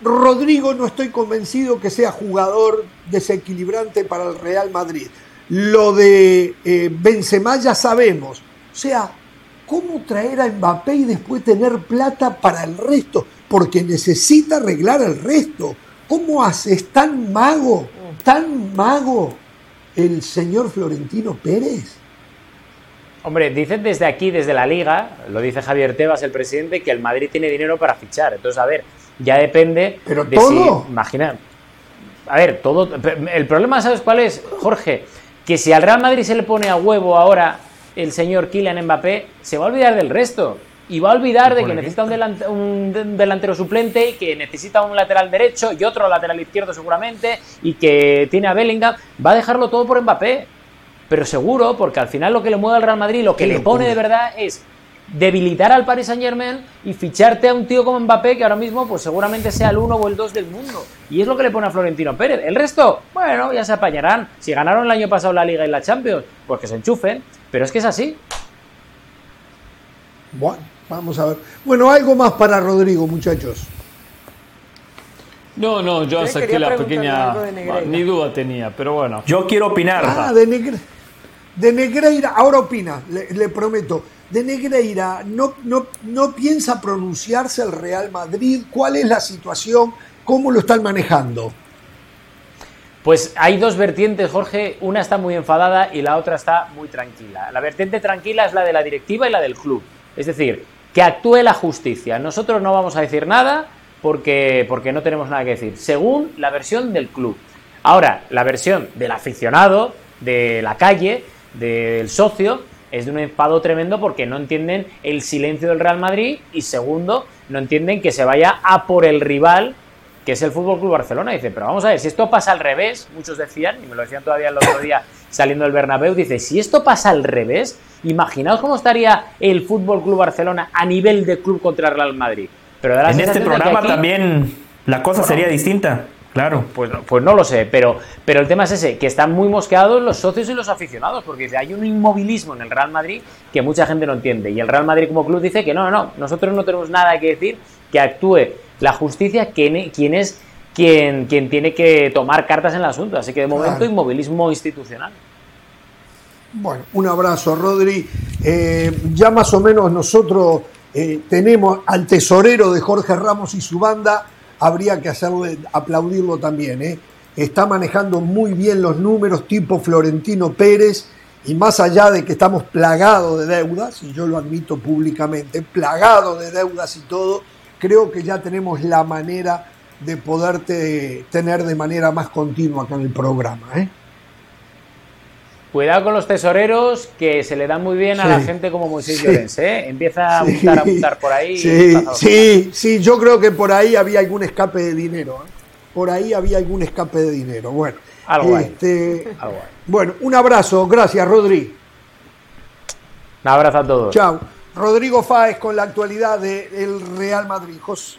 Rodrigo no estoy convencido que sea jugador desequilibrante para el Real Madrid. Lo de eh, Benzema ya sabemos. O sea, ¿Cómo traer a Mbappé y después tener plata para el resto? porque necesita arreglar el resto. ¿Cómo hace? ¿Es tan mago, tan mago el señor Florentino Pérez? Hombre, dicen desde aquí, desde la liga, lo dice Javier Tebas, el presidente, que el Madrid tiene dinero para fichar. Entonces, a ver, ya depende Pero de todo. si. Imagina. A ver, todo. El problema, ¿sabes cuál es, Jorge? Que si al Real Madrid se le pone a huevo ahora el señor Kylian Mbappé, se va a olvidar del resto. Y va a olvidar de que necesita un, delantero suplente, y que necesita un lateral derecho y otro lateral izquierdo seguramente, y que tiene a Bellingham. Va a dejarlo todo por Mbappé. Pero seguro, porque al final lo que le mueve al Real Madrid, lo que le pone de verdad es debilitar al Paris Saint Germain y ficharte a un tío como Mbappé que ahora mismo pues seguramente sea el uno o el dos del mundo. Y es lo que le pone a Florentino Pérez. El resto, bueno, ya se apañarán. Si ganaron el año pasado la Liga y la Champions, pues que se enchufen. Pero es que es así. Bueno, vamos a ver. Bueno, algo más para Rodrigo, muchachos. No, no, yo saqué la pequeña... Ni duda tenía, pero bueno. Yo quiero opinar. Ah, de, de Negreira, ahora opina, le prometo de Negreira no, no, no piensa pronunciarse el Real Madrid. ¿Cuál es la situación? ¿Cómo lo están manejando? Pues hay dos vertientes, Jorge. Una está muy enfadada y la otra está muy tranquila. La vertiente tranquila es la de la directiva y la del club. Es decir, que actúe la justicia. Nosotros no vamos a decir nada porque, porque no tenemos nada que decir, según la versión del club. Ahora, la versión del aficionado, de la calle, del socio, es de un enfado tremendo porque no entienden el silencio del Real Madrid y segundo, no entienden que se vaya a por el rival que es el Fútbol Club Barcelona. Dice, pero vamos a ver, si esto pasa al revés, muchos decían, y me lo decían todavía el otro día saliendo del Bernabéu, dice, si esto pasa al revés, imaginaos cómo estaría el Fútbol Club Barcelona a nivel de club contra el Real Madrid. Pero en este programa también la cosa sería distinta. Claro. Pues, pues no lo sé, pero, pero el tema es ese, que están muy mosqueados los socios y los aficionados, porque hay un inmovilismo en el Real Madrid que mucha gente no entiende. Y el Real Madrid como club dice que no, no, no, nosotros no tenemos nada que decir, que actúe la justicia, quien, es quien, quien tiene que tomar cartas en el asunto. Así que de momento inmovilismo institucional. Bueno, un abrazo, Rodri. Eh, ya más o menos nosotros eh, tenemos al tesorero de Jorge Ramos y su banda habría que hacerle, aplaudirlo también. ¿eh? Está manejando muy bien los números tipo Florentino Pérez y más allá de que estamos plagados de deudas, y yo lo admito públicamente, plagados de deudas y todo, creo que ya tenemos la manera de poderte tener de manera más continua acá en el programa. ¿eh? Cuidado con los tesoreros que se le dan muy bien a la gente como Moisés Llorens, ¿eh? Empieza a apuntar, a apuntar por ahí. Sí, sí, sí, yo creo que por ahí había algún escape de dinero. ¿eh? Por ahí había algún escape de dinero. Bueno, algo, este, Bueno, un abrazo. Gracias, Rodri. Un abrazo a todos. Chao. Rodrigo Fáez con la actualidad del Real Madrid. José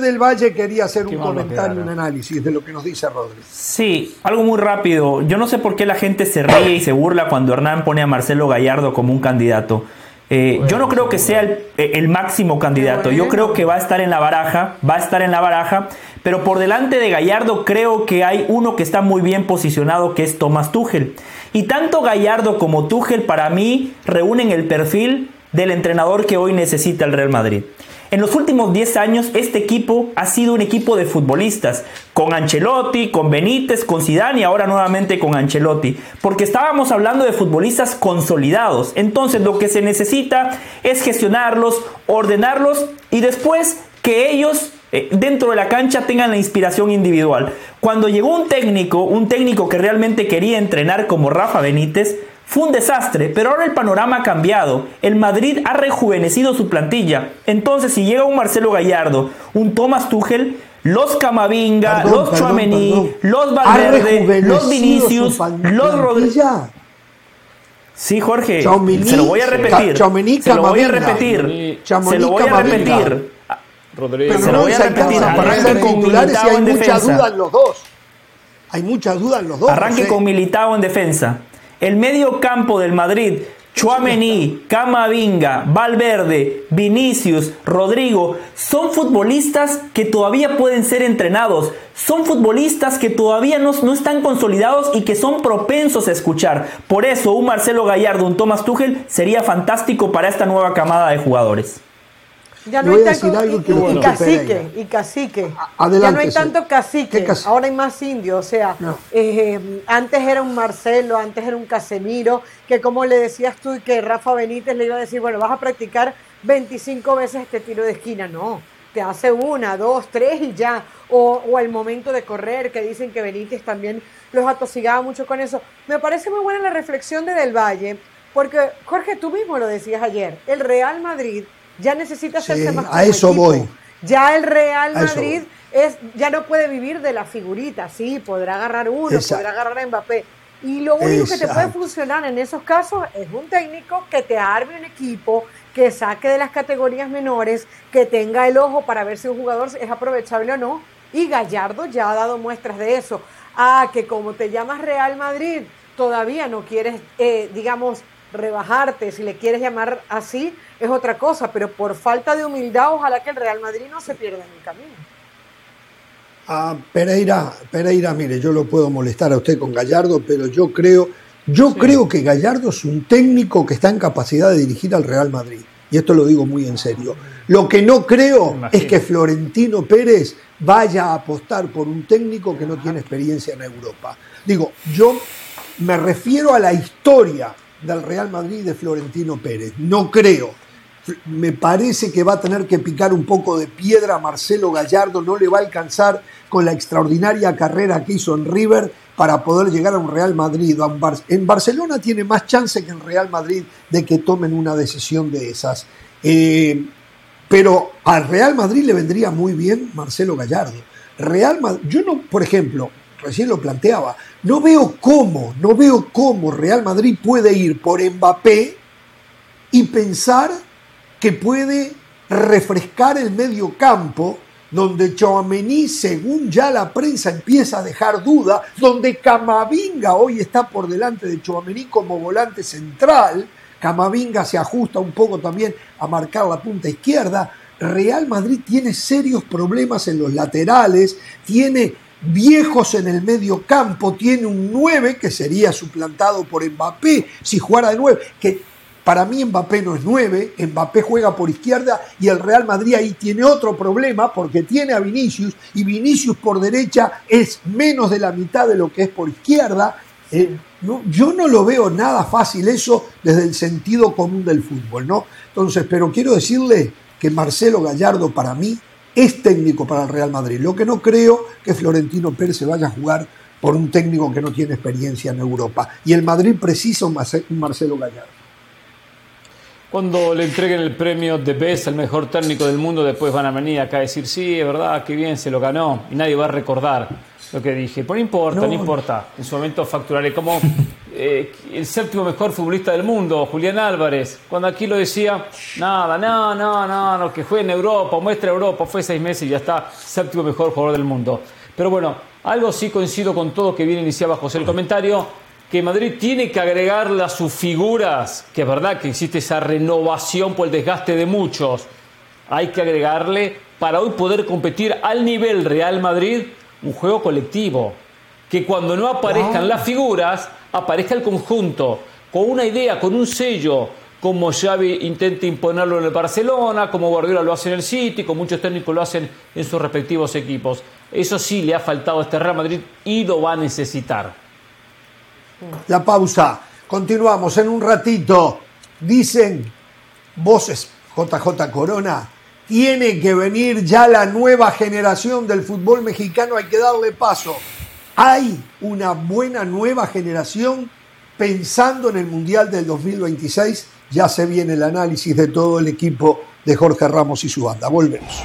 del Valle quería hacer un comentario, un análisis de lo que nos dice Rodríguez. Sí, algo muy rápido. Yo no sé por qué la gente se ríe y se burla cuando Hernán pone a Marcelo Gallardo como un candidato. Eh, yo no creo que sea el, máximo candidato. Yo creo que va a estar en la baraja, va a estar en la baraja, pero por delante de Gallardo creo que hay uno que está muy bien posicionado, que es Tomás Tuchel. Y tanto Gallardo como Tuchel para mí reúnen el perfil del entrenador que hoy necesita el Real Madrid. En los últimos 10 años este equipo ha sido un equipo de futbolistas, con Ancelotti, con Benítez, con Zidane y ahora nuevamente con Ancelotti, porque estábamos hablando de futbolistas consolidados. Entonces lo que se necesita es gestionarlos, ordenarlos y después que ellos eh, dentro de la cancha tengan la inspiración individual. Cuando llegó un técnico, un técnico que realmente quería entrenar como Rafa Benítez, fue un desastre, pero ahora el panorama ha cambiado. El Madrid ha rejuvenecido su plantilla. Entonces, si llega un Marcelo Gallardo, un Thomas Tuchel, los Camavinga, los Chouameni, los Valverde, los Vinicius, los Rodríguez. Sí, Jorge. se lo voy a repetir. se lo voy a repetir. se lo voy a repetir. Rodríguez. se lo voy a repetir. Arranque con Militao en defensa. en los dos. Hay muchas dudas en los dos. Arranque con Militao en defensa. El medio campo del Madrid, Chuamení, Camavinga, Valverde, Vinicius, Rodrigo, son futbolistas que todavía pueden ser entrenados, son futbolistas que todavía no, no, están consolidados y que son propensos a escuchar. Por eso un Marcelo Gallardo, un Thomas Tuchel sería fantástico para esta nueva camada de jugadores. Ya no hay tanto, y, cacique, y cacique. Adelante, ya no hay tanto cacique, ahora hay más indios. O sea, eh, antes era un Marcelo, antes era un Casemiro, que como le decías tú y que Rafa Benítez le iba a decir, bueno, vas a practicar 25 veces este tiro de esquina. No, te hace una, dos, tres y ya. O, o el momento de correr, que dicen que Benítez también los atosigaba mucho con eso. Me parece muy buena la reflexión de Del Valle, porque Jorge, tú mismo lo decías ayer, el Real Madrid ya necesita hacerse más A eso voy. Ya el Real Madrid es, ya no puede vivir de la figurita, sí, podrá agarrar uno, podrá agarrar a Mbappé. Y lo único que te puede funcionar en esos casos es un técnico que te arme un equipo, que saque de las categorías menores, que tenga el ojo para ver si un jugador es aprovechable o no. Y Gallardo ya ha dado muestras de eso. Ah, que como te llamas Real Madrid, todavía no quieres, eh, digamos, rebajarte, si le quieres llamar así, es otra cosa, pero por falta de humildad, ojalá que el Real Madrid no se pierda en el camino. Ah, Pereira, Pereira, mire, yo lo puedo molestar a usted con Gallardo, pero yo creo, yo creo que Gallardo es un técnico que está en capacidad de dirigir al Real Madrid. Y esto lo digo muy en serio. Lo que no creo es que Florentino Pérez vaya a apostar por un técnico que no tiene experiencia en Europa. Digo, yo me refiero a la historia del Real Madrid de Florentino Pérez. No creo. Me parece que va a tener que picar un poco de piedra a Marcelo Gallardo, no le va a alcanzar con la extraordinaria carrera que hizo en River para poder llegar a un Real Madrid. En Barcelona tiene más chance que en Real Madrid de que tomen una decisión de esas. Eh, pero al Real Madrid le vendría muy bien Marcelo Gallardo. Real Madrid, yo no, por ejemplo, recién lo planteaba, no veo cómo, no veo cómo Real Madrid puede ir por Mbappé y pensar que puede refrescar el medio campo donde Chouameni, según ya la prensa empieza a dejar duda, donde Camavinga hoy está por delante de Chouameni como volante central, Camavinga se ajusta un poco también a marcar la punta izquierda, Real Madrid tiene serios problemas en los laterales, tiene viejos en el medio campo, tiene un 9 que sería suplantado por Mbappé si jugara de 9, que para mí Mbappé no es 9, Mbappé juega por izquierda y el Real Madrid ahí tiene otro problema porque tiene a Vinicius y Vinicius por derecha es menos de la mitad de lo que es por izquierda. Eh, yo no lo veo nada fácil eso desde el sentido común del fútbol, ¿no? Entonces, pero quiero decirle que Marcelo Gallardo para mí es técnico para el Real Madrid. Lo que no creo que Florentino Pérez se vaya a jugar por un técnico que no tiene experiencia en Europa. Y el Madrid precisa un Marcelo Gallardo. Cuando le entreguen el premio de Best al mejor técnico del mundo, después van a venir acá a decir, sí, es verdad, qué bien, se lo ganó. Y nadie va a recordar lo que dije. Pero no importa, no, importa. En su momento facturaré como eh, el séptimo mejor futbolista del mundo, Julián Álvarez. Cuando aquí lo decía, nada, no, no, no, no, que juegue en Europa, muestra Europa, fue seis meses y ya está, séptimo mejor jugador del mundo. Pero bueno, algo sí coincido con todo que bien iniciaba José el comentario, que Madrid tiene que agregarle a sus figuras, que es verdad que existe esa renovación por el desgaste de muchos, hay que agregarle para hoy poder competir al nivel Real Madrid un juego colectivo. Que cuando no aparezcan las figuras, aparezca el conjunto, con una idea, con un sello, como Xavi intenta imponerlo en el Barcelona, como Guardiola lo hace en el City, como muchos técnicos lo hacen en sus respectivos equipos. Eso sí le ha faltado a este Real Madrid y lo va a necesitar. La pausa. Continuamos en un ratito. Dicen voces JJ Corona tiene que venir ya la nueva generación del fútbol mexicano, hay que darle paso. Hay una buena nueva generación pensando en el Mundial del 2026. Ya se viene el análisis de todo el equipo de Jorge Ramos y su banda. Volvemos.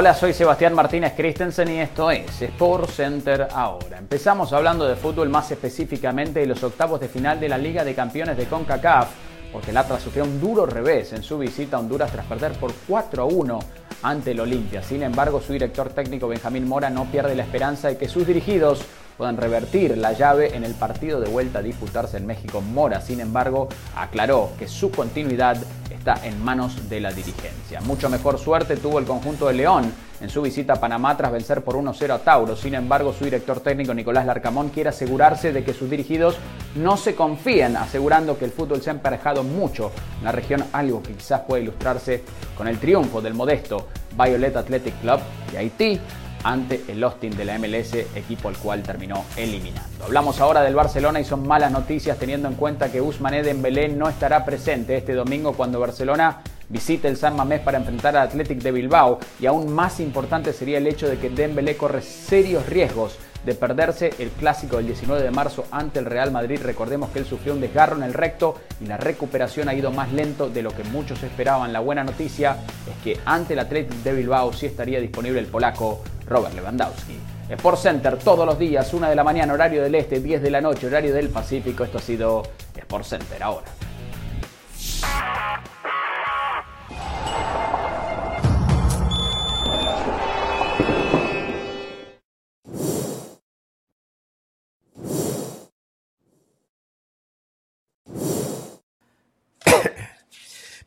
Hola, soy Sebastián Martínez Christensen y esto es Sport Center ahora. Empezamos hablando de fútbol más específicamente de los octavos de final de la Liga de Campeones de CONCACAF, porque el Atlas sufrió un duro revés en su visita a Honduras tras perder por 4 a 1 ante el Olimpia. Sin embargo, su director técnico Benjamín Mora no pierde la esperanza de que sus dirigidos puedan revertir la llave en el partido de vuelta a disputarse en México. Mora, sin embargo, aclaró que su continuidad está en manos de la dirigencia. Mucho mejor suerte tuvo el conjunto de León en su visita a Panamá tras vencer por 1-0 a Tauro. Sin embargo, su director técnico Nicolás Larcamón quiere asegurarse de que sus dirigidos no se confíen, asegurando que el fútbol se ha emparejado mucho en la región, algo que quizás puede ilustrarse con el triunfo del modesto Violet Athletic Club de Haití ante el Austin de la MLS, equipo al cual terminó eliminando. Hablamos ahora del Barcelona y son malas noticias teniendo en cuenta que Ousmane Dembélé no estará presente este domingo cuando Barcelona visite el San Mamés para enfrentar al Athletic de Bilbao y aún más importante sería el hecho de que Dembélé corre serios riesgos de perderse el clásico del 19 de marzo ante el Real Madrid. Recordemos que él sufrió un desgarro en el recto y la recuperación ha ido más lento de lo que muchos esperaban. La buena noticia es que ante el Athletic de Bilbao sí estaría disponible el polaco Robert Lewandowski. Sport Center todos los días, 1 de la mañana, horario del este, 10 de la noche, horario del Pacífico. Esto ha sido Sport Center ahora.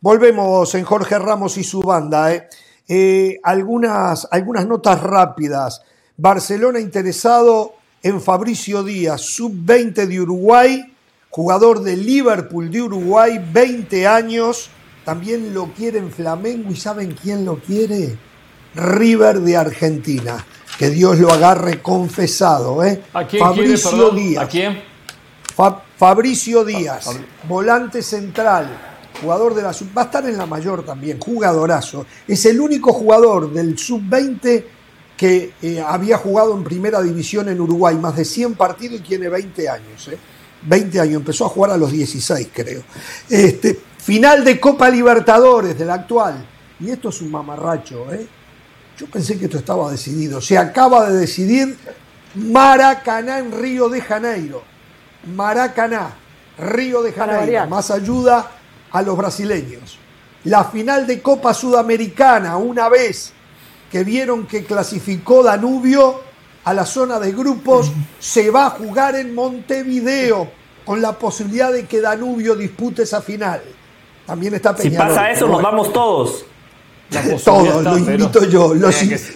Volvemos en Jorge Ramos y su banda. ¿eh? Eh, algunas, algunas notas rápidas. Barcelona interesado en Fabricio Díaz, sub-20 de Uruguay, jugador de Liverpool de Uruguay, 20 años. También lo quieren Flamengo y ¿saben quién lo quiere? River de Argentina. Que Dios lo agarre confesado. ¿eh? ¿A quién Fabricio Díaz. ¿A quién? Fabricio Díaz, volante central jugador de la sub, va a estar en la mayor también, jugadorazo. Es el único jugador del sub-20 que eh, había jugado en primera división en Uruguay, más de 100 partidos y tiene 20 años. 20 eh. años, empezó a jugar a los 16 creo. Este, final de Copa Libertadores del actual. Y esto es un mamarracho. ¿eh? Yo pensé que esto estaba decidido. Se acaba de decidir Maracaná en Río de Janeiro. Maracaná, Río de Janeiro. Más ayuda a los brasileños. La final de Copa Sudamericana, una vez que vieron que clasificó Danubio a la zona de grupos, se va a jugar en Montevideo con la posibilidad de que Danubio dispute esa final. También está Peñarol. Si pasa eso, nos vamos todos. *laughs* Todos, lo invito yo.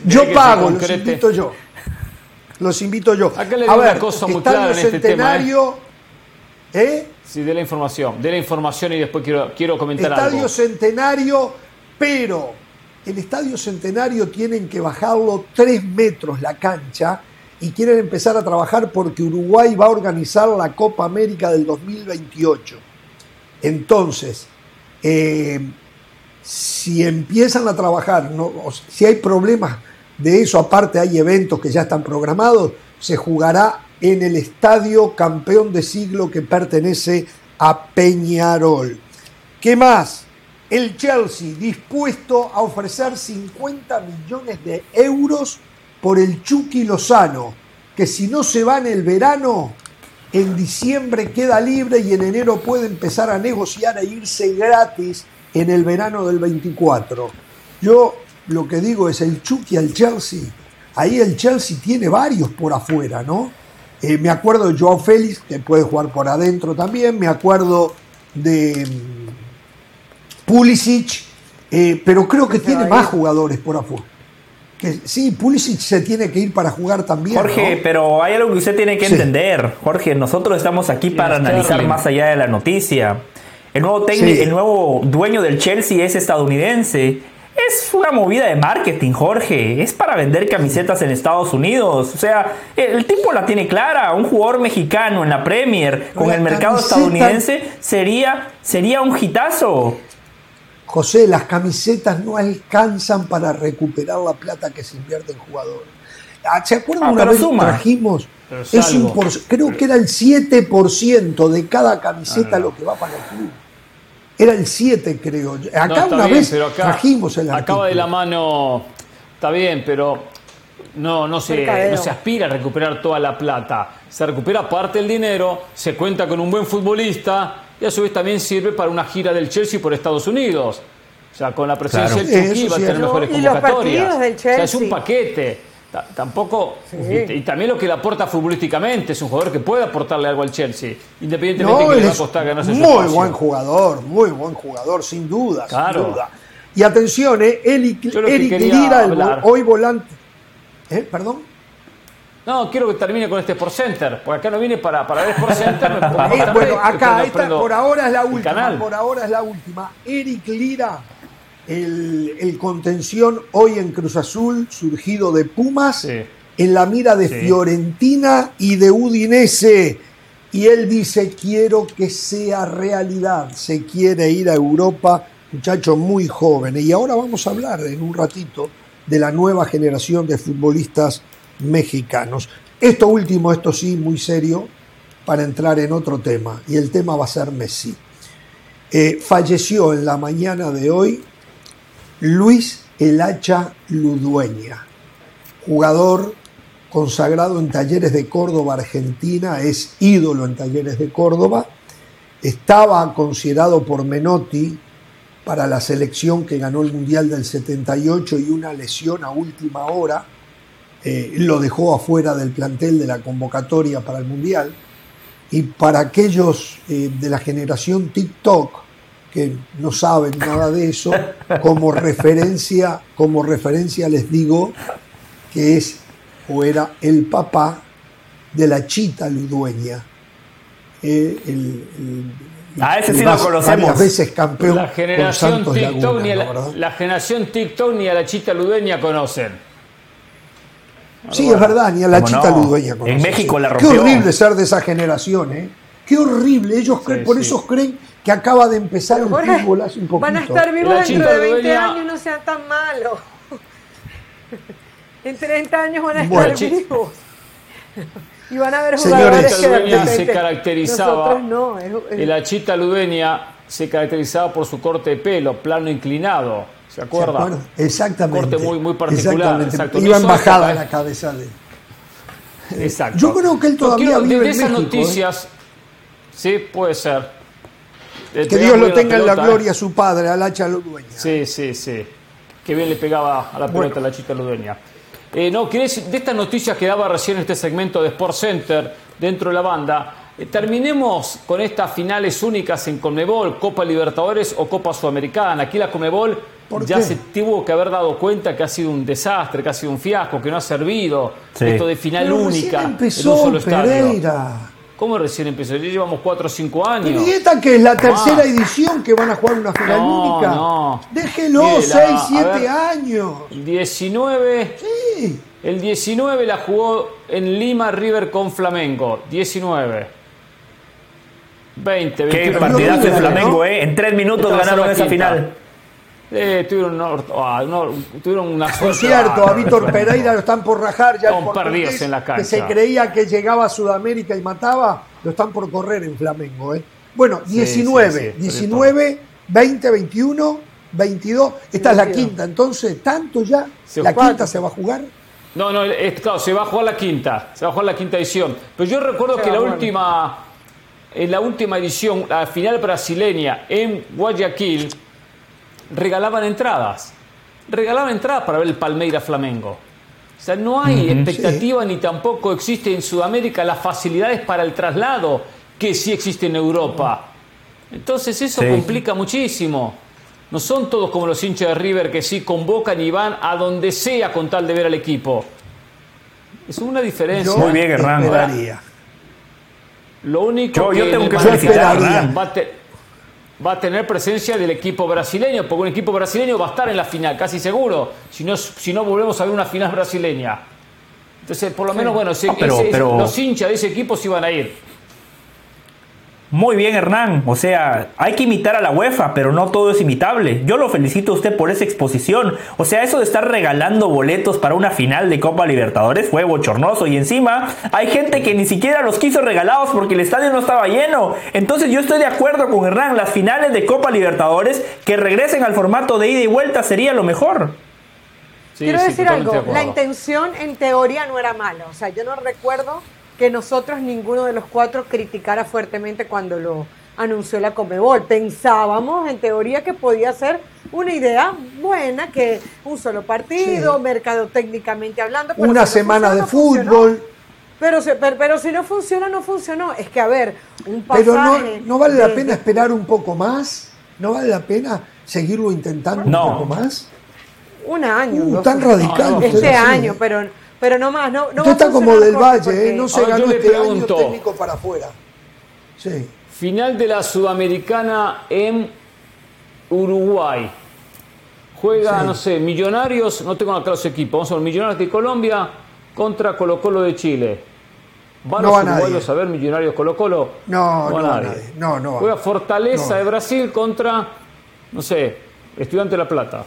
yo pago, los invito yo. Los invito yo. a ver, una cosa muy clara en este tema, ¿eh? ¿Eh? Sí, de la información, de la información y después quiero, quiero comentar Estadio algo. Centenario, pero el Estadio Centenario tienen que bajarlo tres metros la cancha y quieren empezar a trabajar porque Uruguay va a organizar la Copa América del 2028. Entonces, eh, si empiezan a trabajar, no, si hay problemas de eso, aparte hay eventos que ya están programados, se jugará en el estadio campeón de siglo que pertenece a Peñarol. ¿Qué más? El Chelsea dispuesto a ofrecer 50 millones de euros por el Chucky Lozano, que si no se va en el verano, en diciembre queda libre y en enero puede empezar a negociar e irse gratis en el verano del 24. Yo lo que digo es el Chucky al Chelsea. Ahí el Chelsea tiene varios por afuera, ¿no? Eh, me acuerdo de Joao Félix, que puede jugar por adentro también. Me acuerdo de mm, Pulisic, eh, pero creo que tiene más jugadores por afuera. Que, sí, Pulisic se tiene que ir para jugar también. Jorge, pero hay algo que usted tiene que entender. Jorge, nosotros estamos aquí para analizar más allá de la noticia. El nuevo, técnico, el nuevo dueño del Chelsea es estadounidense es una movida de marketing, Jorge. Es para vender camisetas en Estados Unidos. O sea, el tipo la tiene clara. Un jugador mexicano en la Premier con el mercado estadounidense sería, sería un hitazo. José, las camisetas no alcanzan para recuperar la plata que se invierte en jugadores. Ah, ¿Se acuerdan ah, una vez que trajimos? Es un creo que era el 7% de cada camiseta lo que va para el club. Era el 7, creo. Acá una vez trajimos el Acaba de la mano. Está bien, pero no, no, se, no se aspira a recuperar toda la plata. Se recupera parte del dinero, se cuenta con un buen futbolista y a su vez también sirve para una gira del Chelsea por Estados Unidos. O sea, con la presencia del Chucky va a tener mejores convocatorias. O sea, es un paquete. Tampoco, y, también lo que le aporta futbolísticamente, es un jugador que puede aportarle algo al Chelsea, independientemente de que le va a costar ganarse su Muy buen jugador, muy buen jugador, sin duda, sin duda. Y atención, eh, Eric, Lira, hoy volante. ¿Eh? ¿Perdón? No, quiero que termine con este Sport Center, porque acá no viene para, para ver Sport Center. Eh, *laughs* bueno, acá, esta, por ahora es la última. Por ahora es la última. Eric Lira el, contención hoy en Cruz Azul, surgido de Pumas, en la mira de Fiorentina y de Udinese. Y él dice, quiero que sea realidad, se quiere ir a Europa, muchacho muy joven. Y ahora vamos a hablar en un ratito de la nueva generación de futbolistas mexicanos. Esto último, esto sí, muy serio, para entrar en otro tema, y el tema va a ser Messi. Eh, falleció en la mañana de hoy Luis El Hacha Ludueña, jugador consagrado en Talleres de Córdoba, Argentina, es ídolo en Talleres de Córdoba, estaba considerado por Menotti para la selección que ganó el Mundial del 78 y una lesión a última hora eh, lo dejó afuera del plantel de la convocatoria para el Mundial. Y para aquellos eh, de la generación TikTok, que no saben nada de eso, como referencia, como referencia les digo que es o era el papá de la chita ludueña. Eh, a ese sí lo conocemos. veces campeón la generación TikTok ni a la, generación TikTok ni a la chita ludueña conocen. Sí, es verdad, ni a la chita ludueña conocen. En México la rompió. Qué horrible ser de esa generación, ¿eh? Qué horrible. Ellos creen, por eso creen que acaba de empezar el fútbol hace un poquito. Van a estar vivos dentro de 20 años, no sean tan malos. en 30 años van a estar vivos. y van a ver jugadores Señores, se caracterizaba, no, el Achita Ludeña se caracterizaba por su corte de pelo, plano inclinado. ¿Se acuerda? Exactamente. corte muy, muy particular. Exacto. Iba embajada en la cabeza de Exacto. Yo creo que él todavía vive de esas ¿eh? noticias, sí, puede ser. Eh, que Dios lo tenga en la gloria a su padre, al hacha Ludueña. Sí, sí, sí. Que bien le pegaba a la pelota a la chica Ludueña. Eh, no, de estas noticias que daba recién este segmento de Sport Center dentro de la banda, eh, terminemos con estas finales únicas en Conmebol, Copa Libertadores o Copa Sudamericana. Aquí la Conmebol ya se tuvo que haber dado cuenta que ha sido un desastre, que ha sido un fiasco, que no ha servido. Esto de final única empezó, en un solo Pereira. ¿Cómo recién empezó? Ya llevamos 4 o 5 años. ¿Y esta que es la tercera edición que van a jugar una final única? No. Déjelo, 6, 7 años. 19. Sí. El 19 la jugó en Lima River con Flamengo. 19. 20, 20. Qué partidazo de Flamengo, ¿eh? En 3 minutos ganaron esa final. Eh, tuvieron, ah, tuvieron una Por cierto, a Víctor Pereira lo están por rajar ya. perdidos en la cancha. Que se creía que llegaba a Sudamérica y mataba, lo están por correr en Flamengo. ¿eh? Bueno, 19, 19, 20, 21, 22. Esta es la quinta, entonces, ¿tanto ya? ¿La quinta se va a jugar? No, no, claro, se va a jugar la quinta, se va a jugar la quinta edición. Pero yo recuerdo que la última, en la última edición, la final brasileña en Guayaquil, regalaban entradas. Regalaban entradas para ver el Palmeira Flamengo. O sea, no hay expectativa ni tampoco existe en Sudamérica las facilidades para el traslado que sí existe en Europa. Entonces eso complica muchísimo. No son todos como los hinchas de River que sí convocan y van a donde sea con tal de ver al equipo. Es una diferencia. Muy bien, Hernán. Lo único yo, que tengo que felicitar va a tener presencia del equipo brasileño, porque un equipo brasileño va a estar en la final, casi seguro, si no, si no volvemos a ver una final brasileña. Entonces, por lo menos, bueno, los hinchas de ese equipo sí van a ir. Muy bien, Hernán. O sea, hay que imitar a la UEFA, pero no todo es imitable. Yo lo felicito a usted por esa exposición. O sea, eso de estar regalando boletos para una final de Copa Libertadores fue bochornoso. Y encima, hay gente que ni siquiera los quiso regalados porque el estadio no estaba lleno. Entonces, yo estoy de acuerdo con Hernán. Las finales de Copa Libertadores que regresen al formato de ida y vuelta sería lo mejor. Quiero decir algo. La intención, en teoría, no era mala. O sea, yo no recuerdo que nosotros ninguno de los cuatro criticara fuertemente cuando lo, anunció la Comebol. Pensábamos en teoría que podía ser una idea buena, que un solo partido, mercado técnicamente hablando. una semana de fútbol. Pero, pero, si no funciona, no funcionó. Es que, a ver, un pasaje... Pero no, vale la pena esperar un poco más. ¿No vale la pena seguirlo intentando un poco más? Un año. Uh, tan radical. este año, pero, pero no más. No, no está como del Valle, ¿eh? no se ganó este año técnico para afuera. Sí. Final de la Sudamericana en Uruguay. Juega, no sé, Millonarios, no tengo acá los equipos, vamos a ver, Millonarios de Colombia contra Colo Colo de Chile. ¿Van no los uruguayos a ver Millonarios Colo Colo? No, no, no, no, no, Juega Fortaleza de Brasil contra, no sé, Estudiante de La Plata.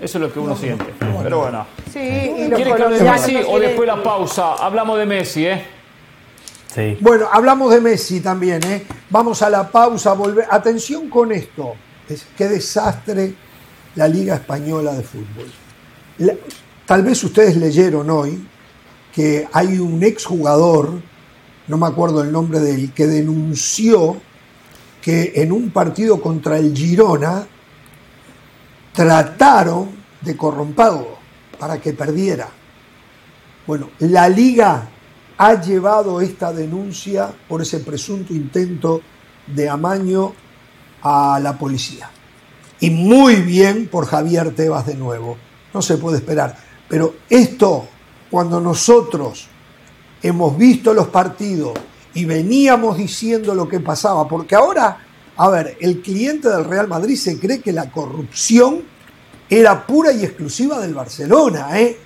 Eso es lo que uno siente. Pero bueno. Sí, y ¿Quiere que hable de Messi o después la pausa? Hablamos de Messi, ¿eh? Sí. Bueno, hablamos de Messi también, ¿eh? Vamos a la pausa, volver. Atención con esto. Es, qué desastre la Liga Española de Fútbol. tal vez ustedes leyeron hoy que hay un exjugador, no me acuerdo el nombre de él, que denunció que en un partido contra el Girona trataron de corromperlo para que perdiera. Bueno, la liga ha llevado esta denuncia por ese presunto intento de amaño a la policía. Y muy bien por Javier Tebas de nuevo. No se puede esperar. Pero esto, cuando nosotros hemos visto los partidos y veníamos diciendo lo que pasaba, porque ahora, a ver, el cliente del Real Madrid se cree que la corrupción era pura y exclusiva del Barcelona, ¿eh?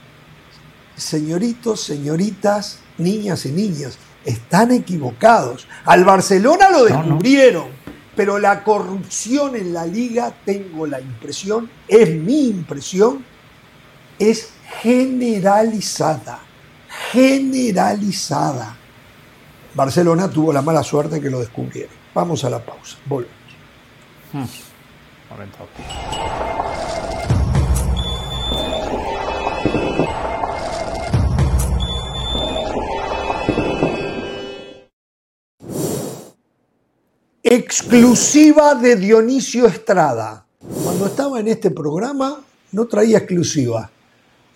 Señoritos, señoritas, niñas y niños, están equivocados. Al Barcelona lo descubrieron, pero la corrupción en la liga, tengo la impresión, es mi impresión, es generalizada, generalizada. Barcelona tuvo la mala suerte que lo descubrieron. Vamos a la pausa, volvemos. Hmm. exclusiva de Dionisio Estrada. Cuando estaba en este programa no traía exclusiva.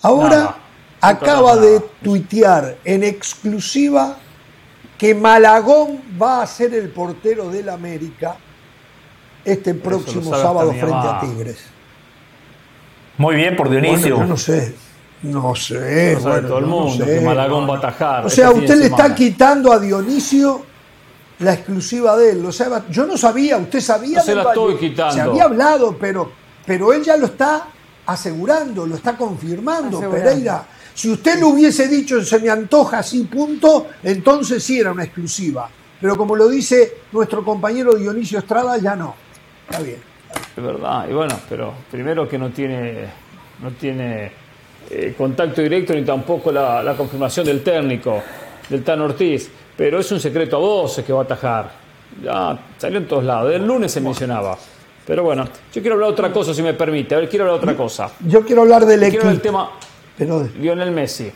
Ahora acaba de tuitear en exclusiva que Malagón va a ser el portero del América este próximo sábado frente a Tigres. Muy bien por Dionisio. no sé. No sé. todo el mundo que Malagón va a atajar. O sea, este usted le está quitando a Dionisio la exclusiva de él. O yo no sabía, usted sabía. se la estoy quitando. Se había hablado, pero, pero él ya lo está asegurando, lo está confirmando, Pereira. Si usted lo hubiese dicho, se me antoja así, punto, entonces sí era una exclusiva. Pero como lo dice nuestro compañero Dionisio Estrada, ya no. Está bien. Es verdad, y bueno, pero primero que no tiene, no tiene eh, contacto directo ni tampoco la, la confirmación del técnico, del Tan Ortiz pero es un secreto a voces que va a atajar. Ya salió en todos lados. El lunes se mencionaba. Pero bueno, yo quiero hablar de otra cosa, si me permite. A ver, quiero hablar de otra cosa. Yo quiero hablar del equipo. Quiero tema pero... Lionel Messi.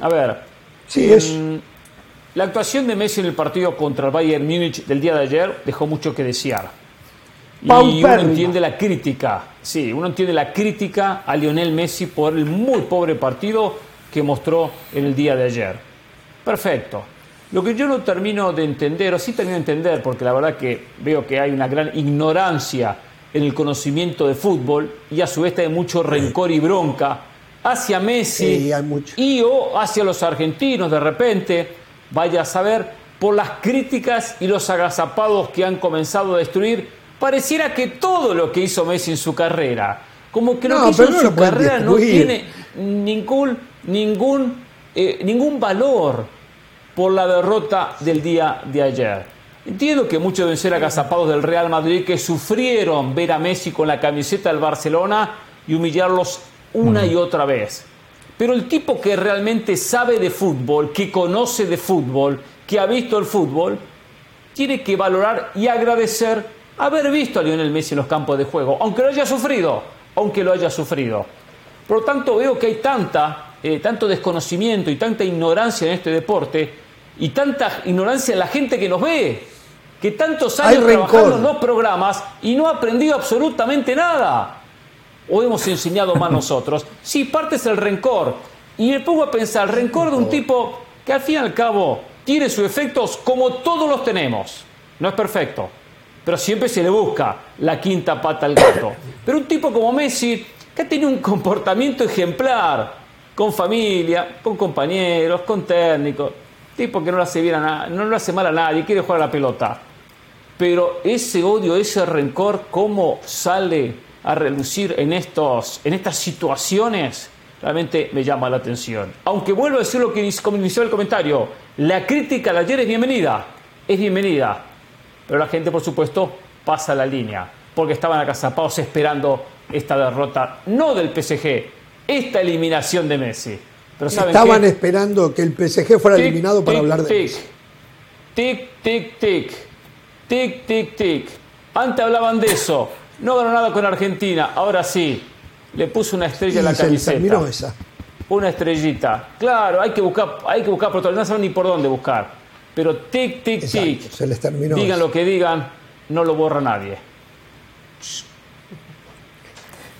A ver. Sí, es... La actuación de Messi en el partido contra el Bayern Múnich del día de ayer dejó mucho que desear. Y uno entiende la crítica, sí, uno entiende la crítica a Lionel Messi por el muy pobre partido que mostró en el día de ayer. Perfecto. Lo que yo no termino de entender, o sí termino de entender, porque la verdad que veo que hay una gran ignorancia en el conocimiento de fútbol y a su vez hay mucho rencor y bronca hacia Messi y o hacia los argentinos de repente, vaya a saber, por las críticas y los agazapados que han comenzado a destruir, pareciera que todo lo que hizo Messi en su carrera, como que lo que hizo en su carrera no tiene ningún, ningún, eh, ningún valor por la derrota del día de ayer. Entiendo que muchos deben ser agazapados del Real Madrid que sufrieron ver a Messi con la camiseta del Barcelona y humillarlos una y otra vez. Pero el tipo que realmente sabe de fútbol, que conoce de fútbol, que ha visto el fútbol, tiene que valorar y agradecer haber visto a Lionel Messi en los campos de juego, aunque lo haya sufrido, aunque lo haya sufrido. Por lo tanto, veo que hay tanta, eh, tanto desconocimiento y tanta ignorancia en este deporte y tanta ignorancia en la gente que nos ve, que tantos años trabajando en los programas y no ha aprendido absolutamente nada. ¿O hemos enseñado más nosotros? Sí, parte es el rencor. Y me pongo a pensar, el rencor de un tipo que al fin y al cabo tiene sus efectos como todos los tenemos. No es perfecto, pero siempre se le busca la quinta pata al gato. Pero un tipo como Messi, que ha tenido un comportamiento ejemplar, con familia, con compañeros, con técnicos, tipo que no le hace, hace mal a nadie, quiere jugar a la pelota. Pero ese odio, ese rencor, ¿cómo sale a relucir en, estos, en estas situaciones? Realmente me llama la atención. Aunque vuelvo a decir lo que inició el comentario, la crítica de ayer es bienvenida, es bienvenida. Pero la gente, por supuesto, pasa la línea, porque estaban agazapados esperando esta derrota, no del PSG, esta eliminación de Messi. Pero Estaban esperando que el PSG fuera eliminado para hablar de tic, Tic, tic, tic. Tic, tic, tic. Antes hablaban de eso. No ganó nada con Argentina. Ahora sí. Le puso una estrella en la camiseta. esa. Una estrellita. Claro, hay que buscar, hay que buscar por No saben ni por dónde buscar. Pero tic, tic, tic. Se les terminó. Digan lo que digan, no lo borra nadie.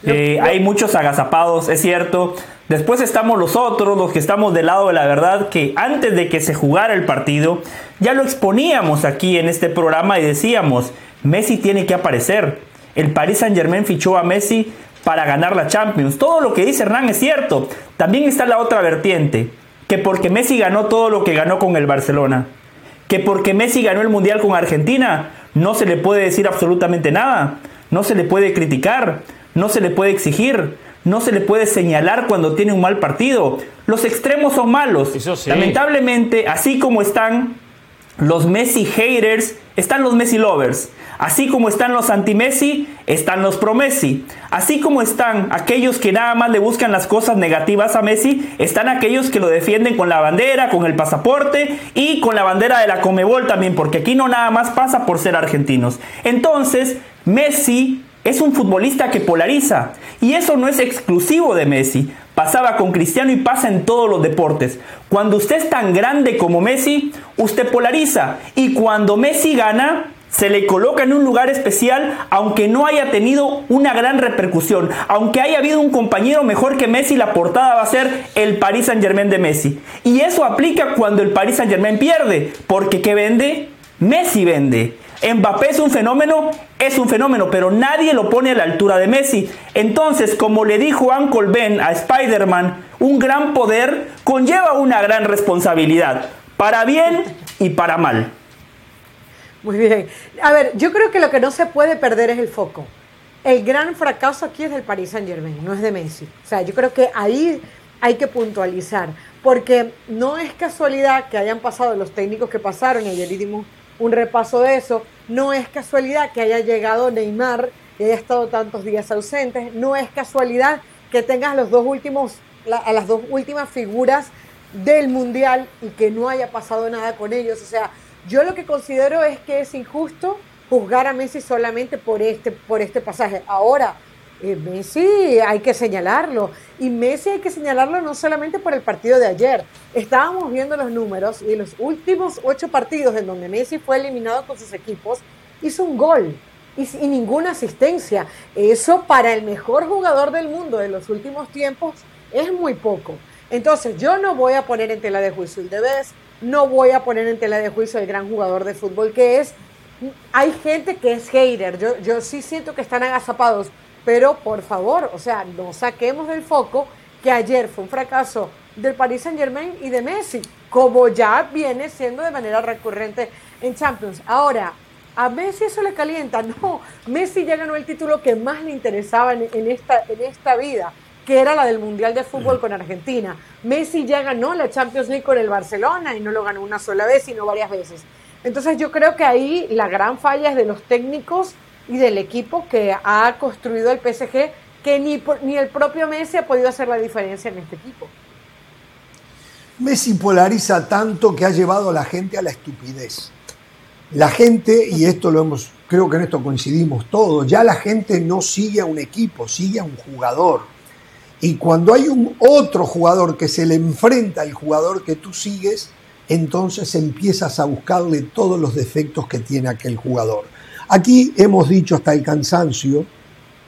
Eh, hay muchos agazapados, es cierto. Después estamos los otros, los que estamos del lado de la verdad, que antes de que se jugara el partido, ya lo exponíamos aquí en este programa y decíamos, Messi tiene que aparecer. El Paris Saint Germain fichó a Messi para ganar la Champions. Todo lo que dice Hernán es cierto. También está la otra vertiente, que porque Messi ganó todo lo que ganó con el Barcelona, que porque Messi ganó el Mundial con Argentina, no se le puede decir absolutamente nada, no se le puede criticar, no se le puede exigir, no se le puede señalar cuando tiene un mal partido. Los extremos son malos. Lamentablemente, así como están los Messi haters, están los Messi lovers. Así como están los anti-Messi, están los pro-Messi. Así como están aquellos que nada más le buscan las cosas negativas a Messi, están aquellos que lo defienden con la bandera, con el pasaporte y con la bandera de la Comebol también, porque aquí no nada más pasa por ser argentinos. Entonces, Messi es un futbolista que polariza. Y eso no es exclusivo de Messi. Pasaba con Cristiano y pasa en todos los deportes. Cuando usted es tan grande como Messi, usted polariza. Y cuando Messi gana, se le coloca en un lugar especial, aunque no haya tenido una gran repercusión. Aunque haya habido un compañero mejor que Messi, la portada va a ser el Paris Saint Germain de Messi. Y eso aplica cuando el Paris Saint Germain pierde. Porque ¿qué vende? Messi vende. Mbappé es un fenómeno, es un fenómeno, pero nadie lo pone a la altura de Messi. Entonces, como le dijo Uncle Ben a Spider-Man, un gran poder conlleva una gran responsabilidad, para bien y para mal. Muy bien. A ver, yo creo que lo que no se puede perder es el foco. El gran fracaso aquí es del Paris Saint Germain, no es de Messi. O sea, yo creo que ahí hay que puntualizar, porque no es casualidad que hayan pasado los técnicos que pasaron, ayer dimos un repaso de eso, no es casualidad que haya llegado Neymar y haya estado tantos días ausentes. No es casualidad que tengas los dos últimos, a las dos últimas figuras del Mundial y que no haya pasado nada con ellos. O sea, yo lo que considero es que es injusto juzgar a Messi solamente por este, por este pasaje. Ahora, eh, Messi hay que señalarlo. Y Messi hay que señalarlo no solamente por el partido de ayer. Estábamos viendo los números y los últimos ocho partidos en donde Messi fue eliminado con sus equipos, hizo un gol y, y ninguna asistencia. Eso para el mejor jugador del mundo de los últimos tiempos es muy poco. Entonces yo no voy a poner en tela de juicio el Debes, no voy a poner en tela de juicio el gran jugador de fútbol que es. Hay gente que es hater, yo, yo sí siento que están agazapados pero por favor, o sea, no saquemos del foco que ayer fue un fracaso del Paris Saint Germain y de Messi, como ya viene siendo de manera recurrente en Champions. Ahora, a Messi eso le calienta. *laughs* No, Messi ya ganó el título que más le interesaba en, esta, en esta vida, que era la del Mundial de Fútbol con Argentina. Messi ya ganó la Champions League con el Barcelona y no lo ganó una sola vez, sino varias veces. Entonces yo creo que ahí la gran falla es de los técnicos y del equipo que ha construido el PSG, que ni, ni el propio Messi ha podido hacer la diferencia en este equipo. Messi polariza tanto que ha llevado a la gente a la estupidez. La gente, y esto lo hemos, creo que en esto coincidimos todos, ya la gente no sigue a un equipo, sigue a un jugador. Y cuando hay un otro jugador que se le enfrenta al jugador que tú sigues, entonces empiezas a buscarle todos los defectos que tiene aquel jugador. Aquí hemos dicho hasta el cansancio,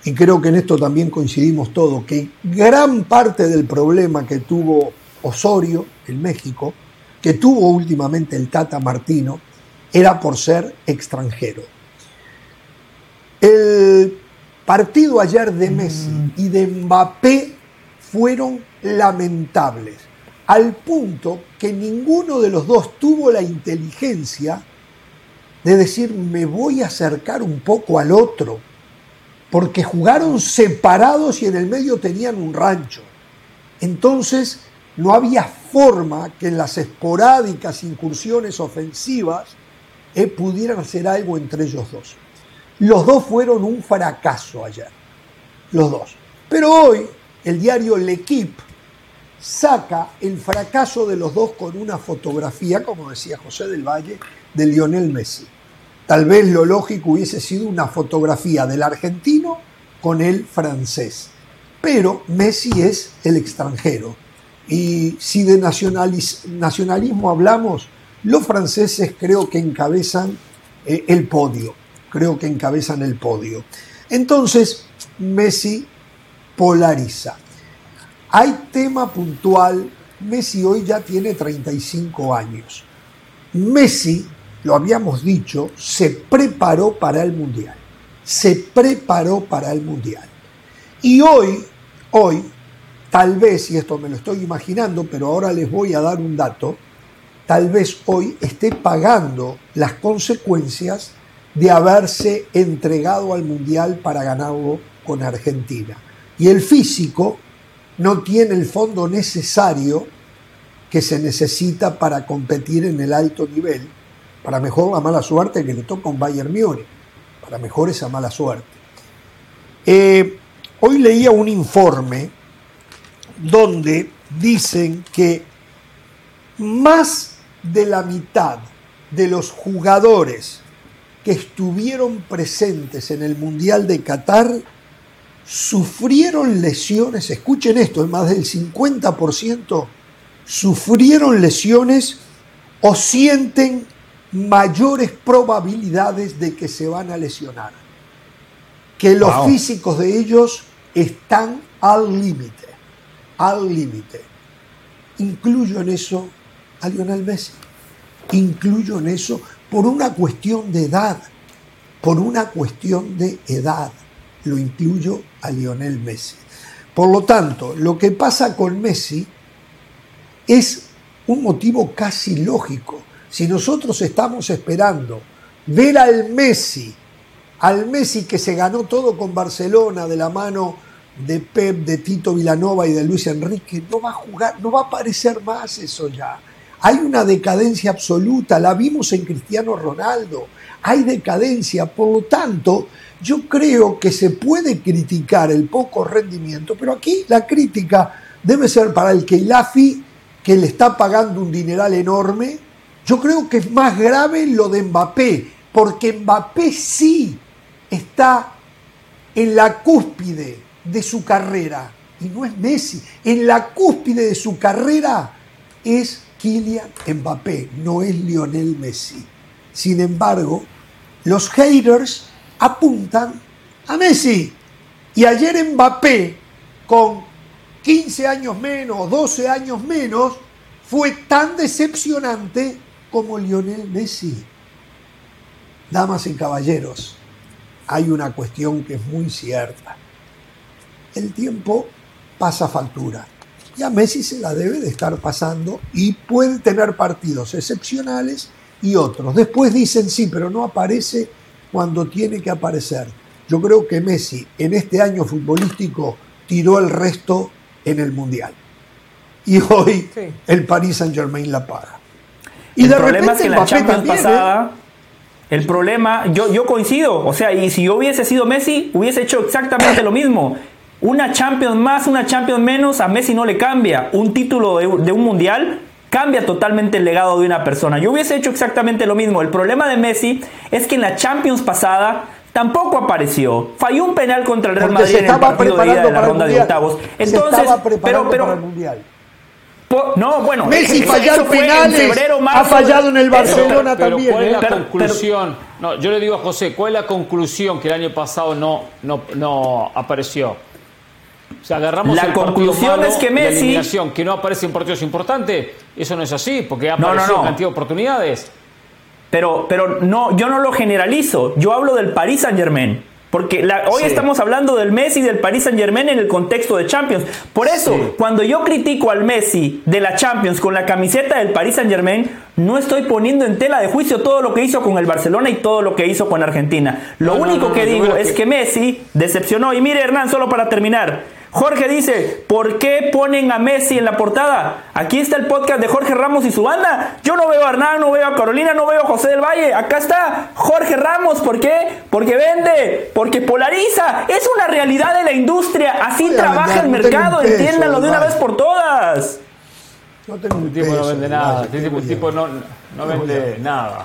y creo que en esto también coincidimos todos, que gran parte del problema que tuvo Osorio en México, que tuvo últimamente el Tata Martino, era por ser extranjero. El partido ayer de Messi y de Mbappé fueron lamentables, al punto que ninguno de los dos tuvo la inteligencia de decir me voy a acercar un poco al otro, porque jugaron separados y en el medio tenían un rancho. Entonces no había forma que en las esporádicas incursiones ofensivas eh, pudieran hacer algo entre ellos dos. Los dos fueron un fracaso ayer, los dos. Pero hoy el diario L'Equipe saca el fracaso de los dos con una fotografía, como decía José del Valle, de Lionel Messi. Tal vez lo lógico hubiese sido una fotografía del argentino con el francés. Pero Messi es el extranjero. Y si de nacionalismo hablamos, los franceses creo que encabezan eh, el podio. Creo que encabezan el podio. Entonces, Messi polariza. Hay tema puntual. Messi hoy ya tiene 35 años. Messi lo habíamos dicho, se preparó para el Mundial. Se preparó para el Mundial. Y hoy, hoy, tal vez, y esto me lo estoy imaginando, pero ahora les voy a dar un dato, tal vez hoy esté pagando las consecuencias de haberse entregado al Mundial para ganarlo con Argentina. Y el físico no tiene el fondo necesario que se necesita para competir en el alto nivel para mejor la mala suerte que le toca un Bayern Múnich. Para mejor esa mala suerte. Eh, hoy leía un informe donde dicen que más de la mitad de los jugadores que estuvieron presentes en el Mundial de Qatar sufrieron lesiones, escuchen esto, es más del 50% sufrieron lesiones o sienten mayores probabilidades de que se van a lesionar. Que los físicos de ellos están al límite, al límite. Incluyo en eso a Lionel Messi. Incluyo en eso por una cuestión de edad, por una cuestión de edad. Lo incluyo a Lionel Messi. Por lo tanto, lo que pasa con Messi es un motivo casi lógico. Si nosotros estamos esperando ver al Messi, al Messi que se ganó todo con Barcelona de la mano de Pep, de Tito Vilanova y de Luis Enrique, no va a jugar, no va a aparecer más eso ya. Hay una decadencia absoluta, la vimos en Cristiano Ronaldo, hay decadencia, por lo tanto, yo creo que se puede criticar el poco rendimiento, pero aquí la crítica debe ser para el Keilafi, que le está pagando un dineral enorme, yo creo que es más grave lo de Mbappé, porque Mbappé sí está en la cúspide de su carrera, y no es Messi, en la cúspide de su carrera es Kylian Mbappé, no es Lionel Messi. Sin embargo, los haters apuntan a Messi. Y ayer Mbappé, con 15 años menos, 12 años menos, fue tan decepcionante como Lionel Messi. Damas y caballeros, hay una cuestión que es muy cierta. El tiempo pasa factura. Y a Messi se la debe de estar pasando y puede tener partidos excepcionales y otros. Después dicen sí, pero no aparece cuando tiene que aparecer. Yo creo que Messi en este año futbolístico tiró el resto en el Mundial. Y hoy el Paris Saint Germain la paga. Y el problema es que la Champions ¿eh? pasada, el problema, yo, yo coincido, o sea, y si yo hubiese sido Messi, hubiese hecho exactamente lo mismo. Una Champions más, una Champions menos, a Messi no le cambia. Un título de, un mundial cambia totalmente el legado de una persona. Yo hubiese hecho exactamente lo mismo. El problema de Messi es que en la Champions pasada tampoco apareció. Falló un penal contra el Real Madrid en el partido de ida de la ronda de octavos. Entonces, pero, pero, para el mundial. No, bueno. Messi fallar penales. ha fallado en el Barcelona también. ¿Cuál es la ¿eh? conclusión? no, yo le digo a José, ¿cuál es la conclusión que el año pasado no, no, no apareció? O sea, agarramos la el conclusión es que Messi que no aparece en partidos importantes. Eso no es así, porque ha aparecido en cantidad de oportunidades. Pero, pero no, yo no lo generalizo. Yo hablo del Paris Saint Germain. Porque hoy estamos hablando del Messi y del Paris Saint Germain en el contexto de Champions. Por eso, cuando yo critico al Messi de la Champions con la camiseta del Paris Saint Germain, no estoy poniendo en tela de juicio todo lo que hizo con el Barcelona y todo lo que hizo con Argentina. Lo único que digo es que Messi decepcionó. Y mire, Hernán, solo para terminar. Jorge dice, ¿por qué ponen a Messi en la portada? Aquí está el podcast de Jorge Ramos y su banda. Yo no veo a Hernán, no veo a Carolina, no veo a José del Valle. Acá está Jorge Ramos. ¿Por qué? Porque vende, porque polariza. Es una realidad de la industria. Así trabaja el mercado. Entiéndanlo de una vez por todas. No tengo un tipo no vende nada. Este tipo, no, no vende nada.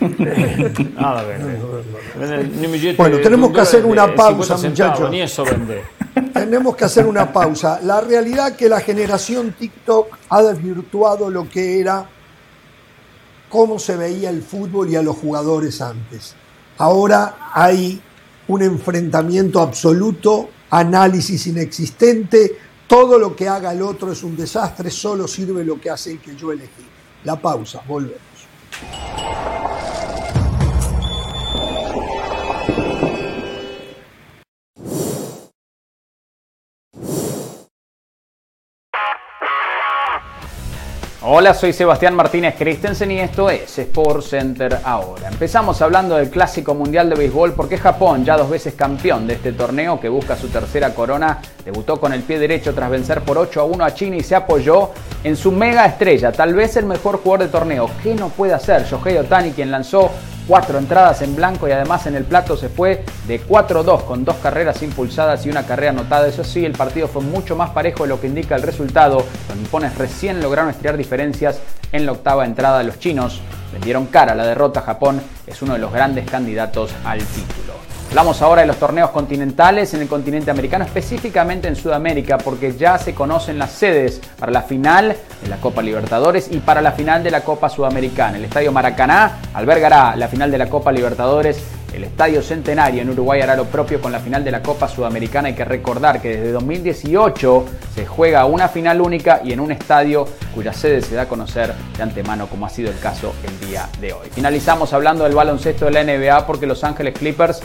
*laughs* nada vende. Bueno, tenemos que hacer una pausa, muchachos. Ni eso vende. *laughs* Tenemos que hacer una pausa. La realidad es que la generación TikTok ha desvirtuado lo que era cómo se veía el fútbol y a los jugadores antes. Ahora hay un enfrentamiento absoluto, análisis inexistente, todo lo que haga el otro es un desastre, solo sirve lo que hace el que yo elegí. La pausa, volvemos. やった! Hola, soy Sebastián Martínez Christensen y esto es Sport Center ahora. Empezamos hablando del Clásico Mundial de Béisbol porque Japón, ya dos veces campeón de este torneo que busca su tercera corona, debutó con el pie derecho tras vencer por 8 a 1 a China y se apoyó en su mega estrella, tal vez el mejor jugador de torneo. ¿Qué no puede hacer? Shohei Otani, quien lanzó cuatro entradas en blanco y además en el plato se fue de 4-2 con dos carreras impulsadas y una carrera anotada. Eso sí, el partido fue mucho más parejo de lo que indica el resultado. Los nipones recién lograron estirar diferencias en la octava entrada. Los chinos vendieron cara la derrota. Japón es uno de los grandes candidatos al título. Hablamos ahora de los torneos continentales en el continente americano, específicamente en Sudamérica, porque ya se conocen las sedes para la final de la Copa Libertadores y para la final de la Copa Sudamericana. El Estadio Maracaná albergará la final de la Copa Libertadores. El Estadio Centenario en Uruguay hará lo propio con la final de la Copa Sudamericana. Hay que recordar que desde 2018 se juega una final única y en un estadio cuya sede se da a conocer de antemano, como ha sido el caso el día de hoy. Finalizamos hablando del baloncesto de la NBA porque Los Ángeles Clippers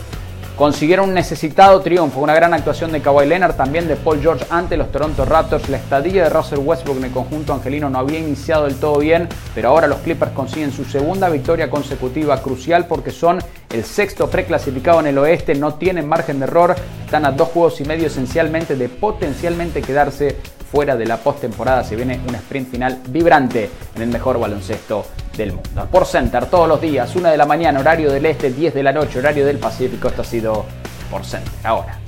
consiguieron un necesitado triunfo, una gran actuación de Kawhi Leonard, también de Paul George ante los Toronto Raptors. La estadía de Russell Westbrook en el conjunto angelino no había iniciado del todo bien, pero ahora los Clippers consiguen su segunda victoria consecutiva crucial porque son el sexto preclasificado en el oeste, no tienen margen de error, están a dos juegos y medio esencialmente de potencialmente quedarse fuera de la postemporada. Se viene un sprint final vibrante en el mejor baloncesto del mundo. Por Center todos los días, 1 de la mañana, horario del este, 10 de la noche, horario del Pacífico. Esto ha sido Por Center. Ahora.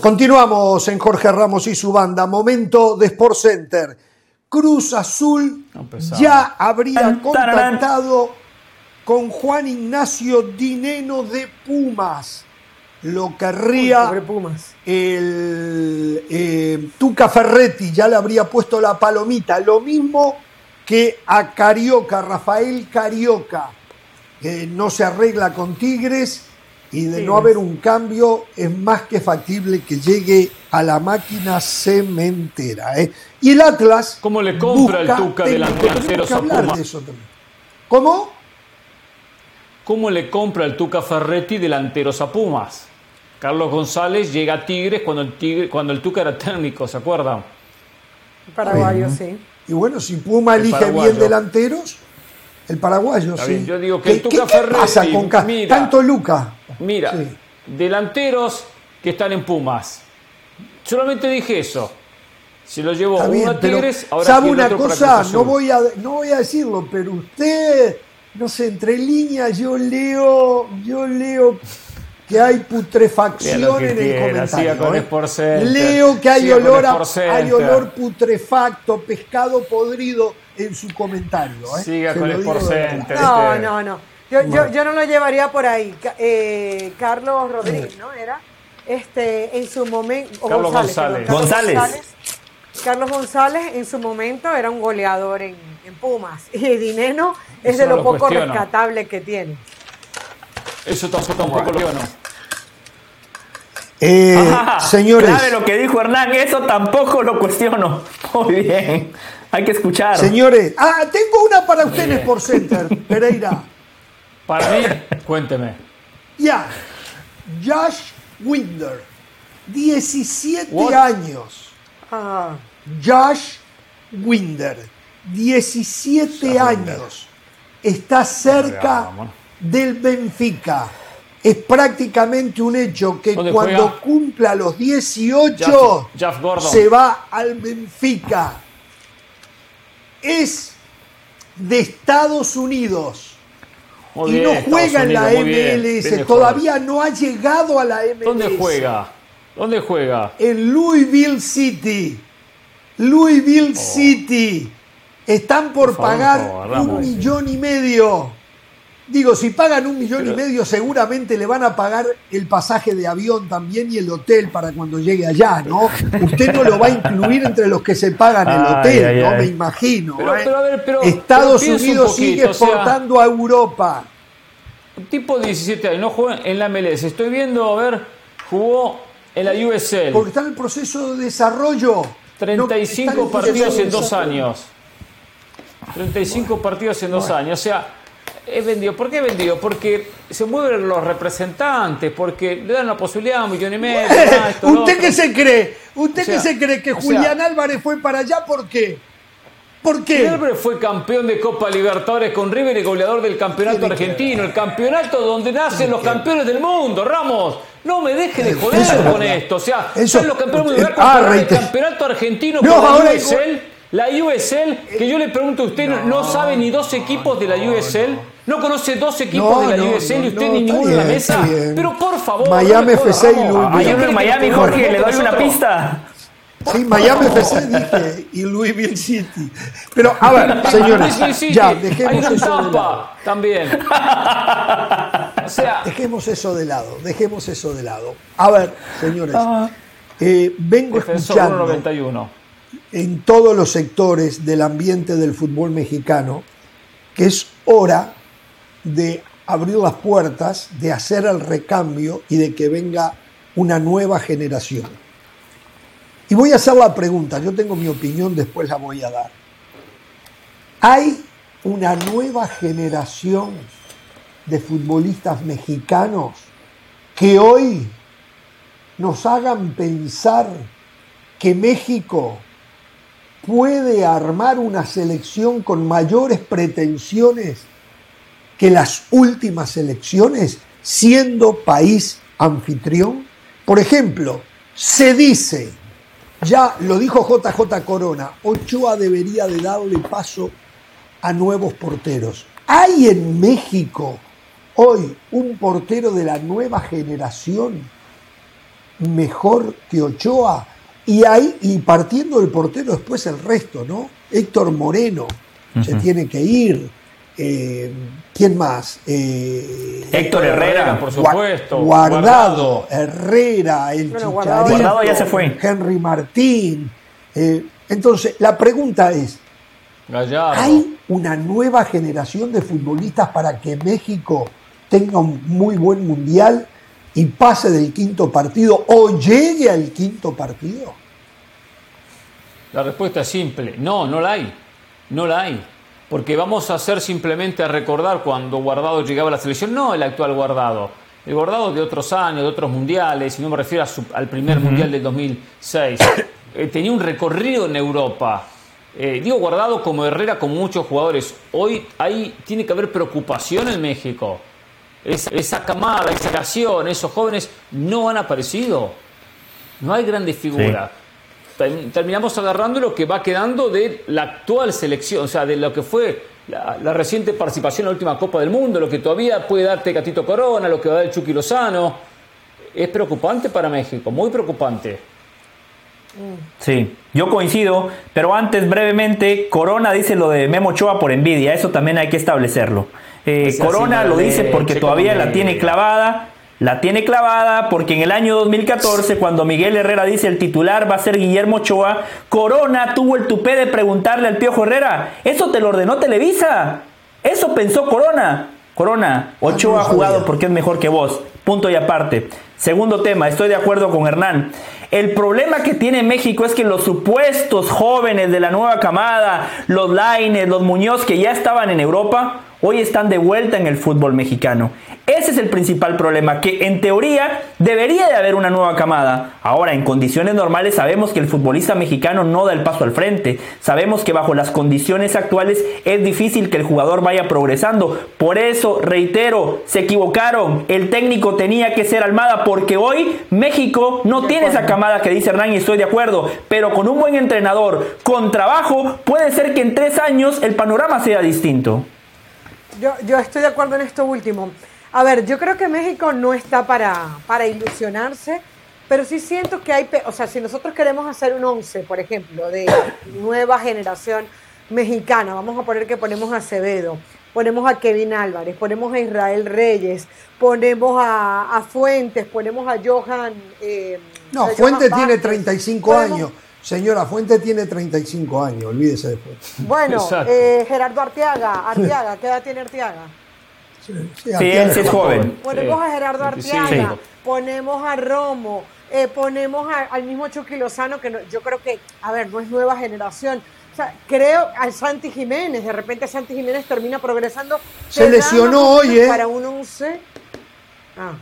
Continuamos en Jorge Ramos y su banda. Momento de Sport Center. Cruz Azul ya habría contactado con Juan Ignacio Dineno de Pumas. Lo querría el eh, Tuca Ferretti, ya le habría puesto la palomita. Lo mismo que a Carioca, Rafael Carioca, que no se arregla con Tigres y de no haber un cambio es más que factible que llegue a la máquina cementera. ¿eh? Y el Atlas. ¿Cómo le compra el Tuca delanteros a Pumas? ¿Cómo? ¿Cómo le compra el Tuca Ferretti delanteros a Pumas? Carlos González llega a Tigres cuando el, Tigre, cuando el Tuca era técnico, ¿se acuerdan? Paraguayo, sí. Y bueno, si Puma elige bien delanteros, el paraguayo, sí. yo digo que el Tuca Ferretti. Pasa con tanto Luca. Mira, delanteros que están en Pumas. Solamente dije eso. Si lo llevo uno a Tigres, ahora ¿Sabe una cosa? No voy, a, no voy a decirlo, pero usted, no sé, entre líneas yo leo, yo leo que hay putrefacción en el comentario. ¿eh? Leo que hay olor, hay olor putrefacto, pescado podrido en su comentario. ¿eh? Siga con el porcentaje. No, no, no. Yo, yo, yo, no lo llevaría por ahí. Eh, Carlos Rodríguez, ¿no? Era este en su momento. Carlos González. González. Carlos González en su momento era un goleador en, en Pumas. *laughs* Y Dineno es de lo, poco rescatable que tiene. Eso tampoco lo no. Eh, señores. Sabe lo que dijo Hernán, eso tampoco lo cuestiono. *laughs* Muy bien. Hay que escuchar. Señores, ah, tengo una para ustedes por Center, *laughs* Pereira. Para mí, cuénteme. Ya, Josh Winder, 17 años. Ah. Josh Winder, 17 años. Está cerca del Benfica. Es prácticamente un hecho que cuando cumpla los 18 se va al Benfica. Es de Estados Unidos. y no juega en la MLS, todavía no ha llegado a la MLS. ¿Dónde juega? ¿Dónde juega? En Louisville City. Louisville oh. City. Están por, pagar un millón y medio. Digo, si pagan un millón y medio, seguramente le van a pagar el pasaje de avión también y el hotel para cuando llegue allá, ¿no? Usted no lo va a incluir entre los que se pagan el hotel, ¿no? Me imagino. ¿eh? Estados Unidos sigue exportando a Europa. Un tipo de 17 años, no juega en la MLS. Estoy viendo, a ver, jugó en la USL. Porque está en el proceso de desarrollo. 35 partidos en dos años. 35 partidos en dos años. O sea, es vendido. ¿Por qué vendido? Porque se mueven los representantes, porque le dan la posibilidad a un millón y medio. ¿Usted qué se cree? ¿Usted qué se cree que Julián Álvarez fue para allá? ¿Por qué? ¿Por qué? Álvarez fue campeón de Copa Libertadores con River y goleador del campeonato argentino, el campeonato donde nacen los campeones del mundo, Ramos. No me deje de joder con esto. O sea, son los campeones mundiales ah, el campeonato argentino no, ahora USL, la USL, que yo le pregunto a usted, ¿no, sabe ni dos equipos de la USL? ¿No conoce dos equipos de la USL y usted ni ninguno en la mesa? Pero por favor. Miami FC y Louisville. Miami, Jorge, le doy una pista. Sí, Miami FC *laughs* dije y Louisville City. Pero a ver, *laughs* señores, ya dejemos eso de lado. También. o sea, dejemos eso de lado, dejemos eso de lado. A ver, señores, ah. eh, vengo escuchando en todos los sectores del ambiente del fútbol mexicano que es hora de abrir las puertas, de hacer el recambio y de que venga una nueva generación. Y voy a hacer la pregunta, yo tengo mi opinión, después la voy a dar. ¿Hay una nueva generación de futbolistas mexicanos que hoy nos hagan pensar que México puede armar una selección con mayores pretensiones que las últimas selecciones siendo país anfitrión? Por ejemplo, se dice ya lo dijo JJ Corona, Ochoa debería de darle paso a nuevos porteros. ¿Hay en México hoy un portero de la nueva generación mejor que Ochoa? Y, hay, y partiendo del portero después el resto, ¿no? Héctor Moreno se tiene que ir. Eh, ¿Quién más? Eh, Héctor Herrera, por supuesto. Guardado, Herrera, el Guardado ya se fue. Henry Martín. Eh, entonces, la pregunta es, ¿hay una nueva generación de futbolistas para que México tenga un muy buen mundial y pase del quinto partido o llegue al quinto partido? La respuesta es simple, no, no la hay, no la hay porque vamos a hacer simplemente a recordar cuando Guardado llegaba a la selección, no el actual Guardado, el Guardado de otros años, de otros mundiales, y no me refiero al primer mundial del 2006, *coughs* eh, tenía un recorrido en Europa. Eh, digo Guardado como Herrera, como muchos jugadores. Hoy ahí tiene que haber preocupación en México. Esa camada, esa generación, esos jóvenes no han aparecido. No hay grandes figuras terminamos agarrando lo que va quedando de la actual selección, o sea, de lo que fue la, reciente participación en la última Copa del Mundo, lo que todavía puede darte Catito Corona, lo que va a dar el Chucky Lozano. es preocupante para México, muy preocupante. Sí, yo coincido, pero antes brevemente, Corona dice lo de Memo Ochoa por envidia, eso también hay que establecerlo. Eh, Corona lo dice porque todavía la tiene clavada, la tiene clavada porque en el año 2014, cuando Miguel Herrera dice el titular va a ser Guillermo Ochoa, Corona tuvo el tupé de preguntarle al Piojo Herrera, eso te lo ordenó Televisa, eso pensó Corona. Corona, Ochoa ha jugado porque es mejor que vos. Punto y aparte. Segundo tema, estoy de acuerdo con Hernán. El problema que tiene México es que los supuestos jóvenes de la nueva camada, los Laines, los Muñoz que ya estaban en Europa, hoy están de vuelta en el fútbol mexicano. Ese es el principal problema, que en teoría debería de haber una nueva camada. Ahora, en condiciones normales sabemos que el futbolista mexicano no da el paso al frente. Sabemos que bajo las condiciones actuales es difícil que el jugador vaya progresando. Por eso, reitero, se equivocaron. El técnico tenía que ser Almada porque hoy México no tiene esa camada que dice Hernán y estoy de acuerdo. Pero con un buen entrenador, con trabajo, puede ser que en tres años el panorama sea distinto. Yo, yo estoy de acuerdo en esto último. A ver, yo creo que México no está para, para ilusionarse, pero sí siento que hay, o sea, si nosotros queremos hacer un 11, por ejemplo, de nueva generación mexicana, vamos a poner que ponemos a Acevedo, ponemos a Kevin Álvarez, ponemos a Israel Reyes, ponemos a, Fuentes, ponemos a Johan. Eh, no, Fuentes tiene 35 años. Señora, Fuentes tiene 35 años, olvídese de Fuentes. Bueno, eh, Gerardo Arteaga, Arteaga, ¿qué edad tiene Arteaga? Sí, es joven. Ponemos a Gerardo Arteaga, ponemos a Romo, eh, ponemos al mismo Chucky Lozano, que yo creo que, a ver, no es nueva generación. O sea, creo al Santi Jiménez, de repente Santi Jiménez termina progresando. Se lesionó hoy, ¿eh? Para un 11. Ah,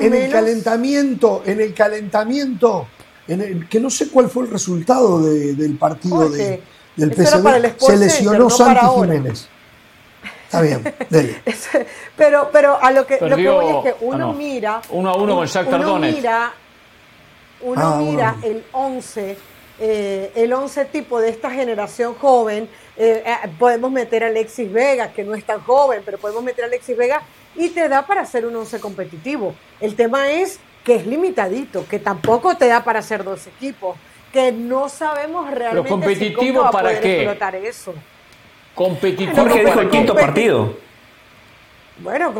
en el calentamiento, en el calentamiento, en el, que no sé cuál fue el resultado del partido de, del PSV, se lesionó Santi Jiménez. Está bien, *laughs* pero, pero a lo que, lo que voy es que uno ah, mira. Uno a uno con Jack Uno mira, uno ah, mira el 11, eh, el 11 tipo de esta generación joven. Eh, eh, podemos meter a Alexis Vega, que no es tan joven, pero podemos meter a Alexis Vega y te da para hacer un 11 competitivo. El tema es que es limitadito, que tampoco te da para hacer dos equipos, que no sabemos realmente competitivo cómo para qué? explotar eso. Competitivo. que dijo el quinto partido. Bueno,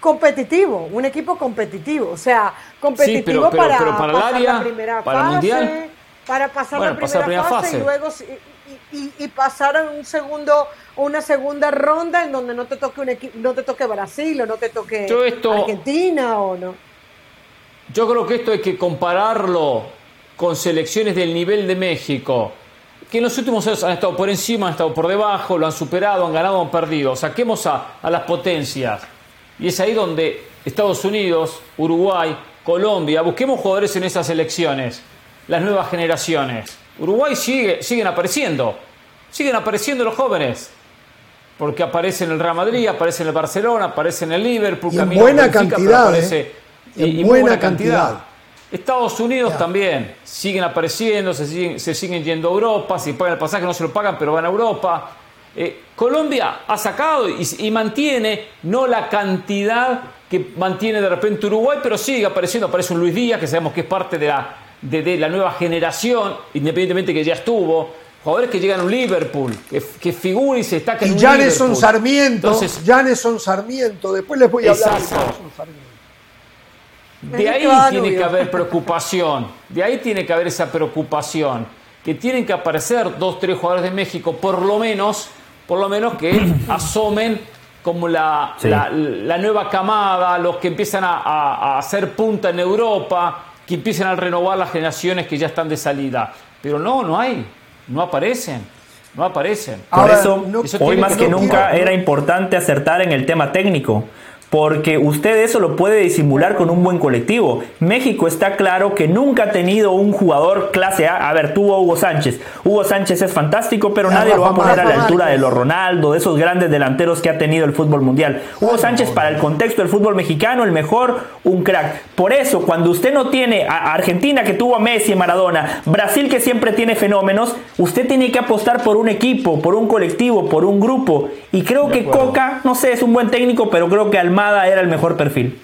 competitivo, un equipo competitivo, o sea, competitivo para, para pasar área, la primera para fase, el mundial. para pasar, la, primera fase, y luego y, pasar a un segundo una segunda ronda en donde no te toque un no te toque Brasil o no te toque Argentina o no. Yo creo que esto hay que compararlo con selecciones del nivel de México que en los últimos años han estado por encima, han estado por debajo, lo han superado, han ganado, han perdido. Saquemos a, las potencias. Y es ahí donde Estados Unidos, Uruguay, Colombia, busquemos jugadores en esas elecciones, las nuevas generaciones. Uruguay sigue, siguen apareciendo, siguen apareciendo los jóvenes. Porque aparece en el Real Madrid, aparece en el Barcelona, aparece en el Liverpool, y en buena cantidad. ¿eh? Y, buena, cantidad. Estados Unidos también siguen apareciendo, se siguen, se siguen, yendo a Europa, si pagan el pasaje no se lo pagan, pero van a Europa. Eh, Colombia ha sacado y, mantiene, no la cantidad que mantiene de repente Uruguay, pero sigue apareciendo, aparece un Luis Díaz, que sabemos que es parte de la, de, la nueva generación, independientemente que ya estuvo. Jugadores que llegan a un Liverpool, que, que figura y se está Y Janeson Sarmiento, Entonces, Janeson Sarmiento, después les voy a hablar de Sarmiento. De ahí tiene que haber preocupación, de ahí tiene que haber esa preocupación, que tienen que aparecer dos, tres jugadores de México, por lo menos, por lo menos que *coughs* asomen como la, la, nueva camada, los que empiezan a, hacer punta en Europa, que empiecen a renovar las generaciones que ya están de salida. Pero no, no hay, no aparecen. No aparecen. Por eso, hoy más que nunca era importante acertar en el tema técnico porque usted eso lo puede disimular con un buen colectivo. México está claro que nunca ha tenido un jugador clase A. A ver, tuvo Hugo Sánchez. Hugo Sánchez es fantástico, pero nadie lo va a poner a la altura de los Ronaldo, de esos grandes delanteros que ha tenido el fútbol mundial. Hugo Sánchez, para el contexto del fútbol mexicano, el mejor, un crack. Por eso, cuando usted no tiene a Argentina que tuvo a Messi y Maradona, Brasil que siempre tiene fenómenos, usted tiene que apostar por un equipo, por un colectivo, por un grupo. Y creo que Coca, no sé, es un buen técnico, pero creo que al era el mejor perfil.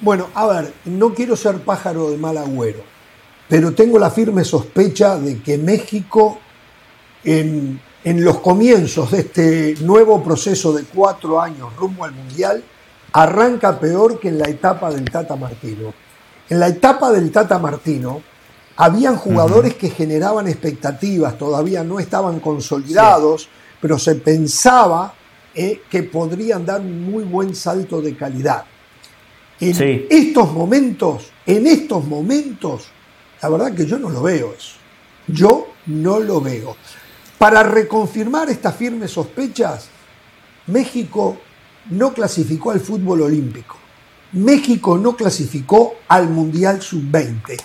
Bueno, a ver, no quiero ser pájaro de mal agüero, pero tengo la firme sospecha de que México, en, en los comienzos de este nuevo proceso de cuatro años rumbo al Mundial, arranca peor que en la etapa del Tata Martino. En la etapa del Tata Martino, habían jugadores que generaban expectativas, todavía no estaban consolidados, pero se pensaba eh, que podrían dar un muy buen salto de calidad. En estos momentos, en estos momentos, la verdad que yo no lo veo eso. Yo no lo veo. Para reconfirmar estas firmes sospechas, México no clasificó al fútbol olímpico. México no clasificó al Mundial Sub-20.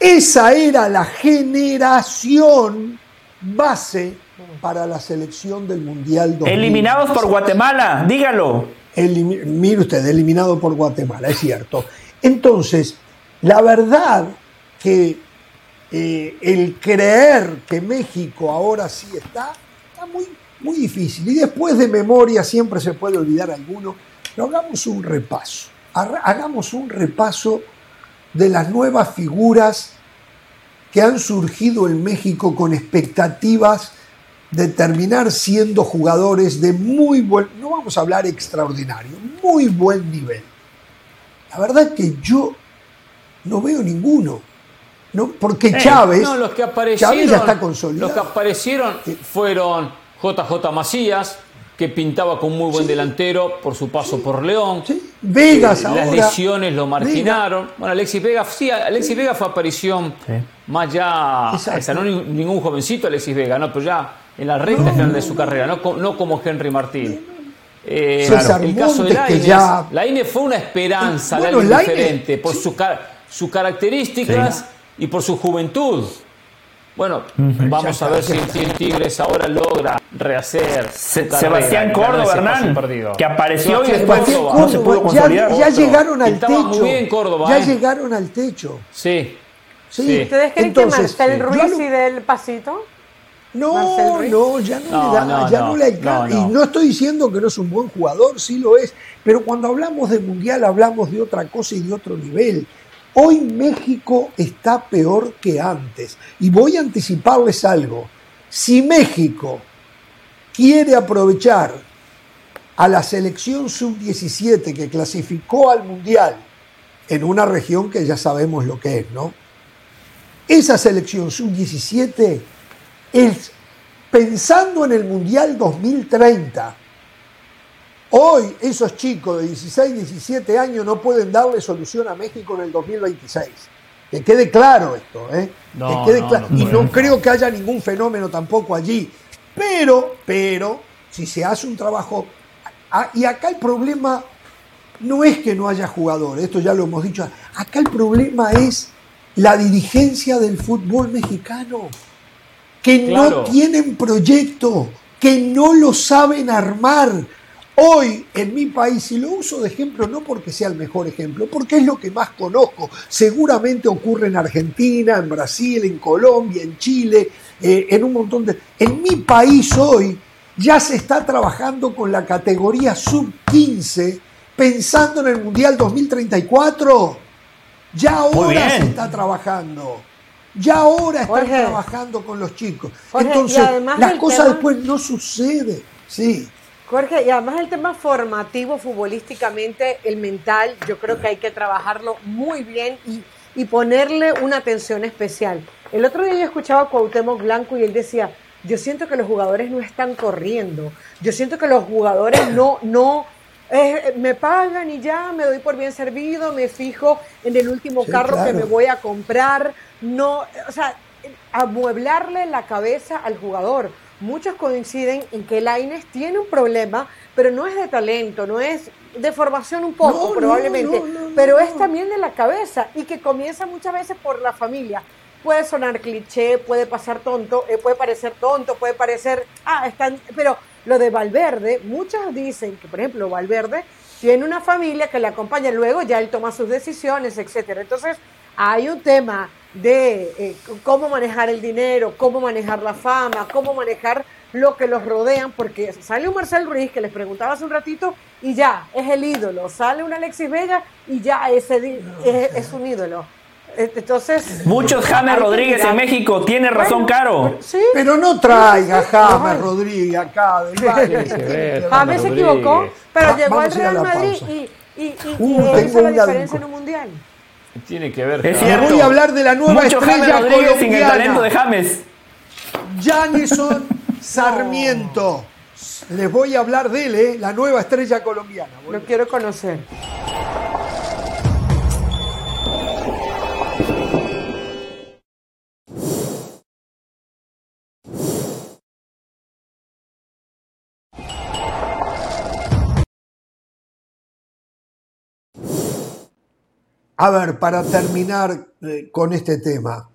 Esa era la generación base para la selección del Mundial 2000. Eliminados por Guatemala, dígalo. mire usted, eliminado por Guatemala, es cierto. Entonces, la verdad que eh, el creer que México ahora sí está, está muy, muy difícil. Y después de memoria siempre se puede olvidar alguno, pero hagamos un repaso. Hagamos un repaso de las nuevas figuras que han surgido en México con expectativas de terminar siendo jugadores de muy buen, no vamos a hablar extraordinario, muy buen nivel. La verdad es que yo no veo ninguno. No, porque eh, Chávez, no, los que aparecieron, ya está consolidado. Los que aparecieron fueron JJ Macías, que pintaba con muy buen delantero por su paso por León. Vegas eh, Las lesiones lo marginaron. Bueno, Alexis Vega, sí, Alexis Vega fue aparición más ya, esa, no ningún jovencito Alexis Vega, no, pero ya en la recta final de su carrera, no, no como Henry Martín. Eh, el caso de Lainez, fue una esperanza de diferente por sus características y por su juventud. Bueno, vamos a ver si el Tigres ahora logra rehacer. Sebastián Córdoba, Hernán, que apareció y después no se pudo consolidar. Ya, llegaron al techo. Muy bien Córdoba, ya ¿eh? llegaron al techo. Sí. sí. ¿Ustedes creen que Marcel Ruiz y del pasito? No, no, ya no, le da, ya no, le Y no estoy diciendo que no es un buen jugador, sí lo es, pero cuando hablamos de mundial hablamos de otra cosa y de otro nivel. Hoy México está peor que antes. Y voy a anticiparles algo. Si México quiere aprovechar a la selección sub-17 que clasificó al Mundial en una región que ya sabemos lo que es, ¿no? Esa selección sub-17 es pensando en el Mundial 2030 Hoy esos chicos de 16, 17 años no pueden darle solución a México en el 2026. Que quede claro esto, ¿eh? que quede claro. y no creo que haya ningún fenómeno tampoco allí. Pero, pero, si se hace un trabajo... Y acá el problema no es que no haya jugadores, esto ya lo hemos dicho. Acá el problema es la dirigencia del fútbol mexicano, que no tienen proyecto, que no lo saben armar Hoy en mi país, y lo uso de ejemplo no porque sea el mejor ejemplo, porque es lo que más conozco, seguramente ocurre en Argentina, en Brasil, en Colombia, en Chile, eh, en un montón de... En mi país hoy ya se está trabajando con la categoría sub-15 pensando en el Mundial 2034. Ya ahora se está trabajando. Ya ahora están trabajando con los chicos. Entonces, las cosas después no suceden. Sí. Jorge, y además el tema formativo futbolísticamente, el mental, yo creo que hay que trabajarlo muy bien y, ponerle una atención especial. El otro día yo escuchaba a Cuauhtémoc Blanco y él decía, yo siento que los jugadores no están corriendo, yo siento que los jugadores no, no, eh, me pagan y ya me doy por bien servido, me fijo en el último carro que me voy a comprar, no, o sea, amueblarle la cabeza al jugador muchos coinciden en que Laines tiene un problema, pero no es de talento, no es de formación un poco probablemente, pero es también de la cabeza y que comienza muchas veces por la familia. Puede sonar cliché, puede pasar tonto, eh, puede parecer tonto, puede parecer, ah, están, pero lo de Valverde, muchos dicen que, por ejemplo, Valverde tiene una familia que le acompaña, luego ya él toma sus decisiones, etcétera. Entonces, hay un tema de eh, cómo manejar el dinero, cómo manejar la fama, cómo manejar lo que los rodean, porque sale un Marcel Ruiz que les preguntaba hace un ratito y ya, es el ídolo. Sale un Alexis Vega y ya ese es, es un ídolo. Entonces. Muchos James Rodríguez en México, tiene razón, Caro. Pero no traiga James Rodríguez acá James se equivocó, pero llegó al Real Madrid y, y, uh, hizo la diferencia en un mundial. Tiene que ver. Es voy a hablar de la nueva Mucho estrella James colombiana. sin el talento de James. Janison *laughs* Sarmiento. Les voy a hablar de él, ¿eh? la nueva estrella colombiana. Lo quiero conocer. A ver, para terminar eh, con este tema,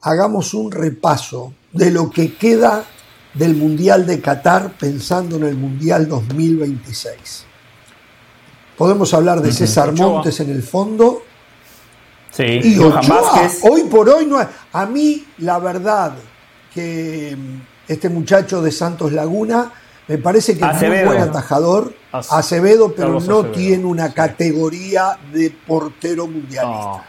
hagamos un repaso de lo que queda del Mundial de Qatar pensando en el Mundial 2026. Podemos hablar de César Montes en el fondo. Sí, y Ochoa, hoy por hoy no A mí, la verdad, que mm, este muchacho de Santos Laguna me parece que es un buen atajador, Acevedo, pero no tiene una categoría de portero mundialista.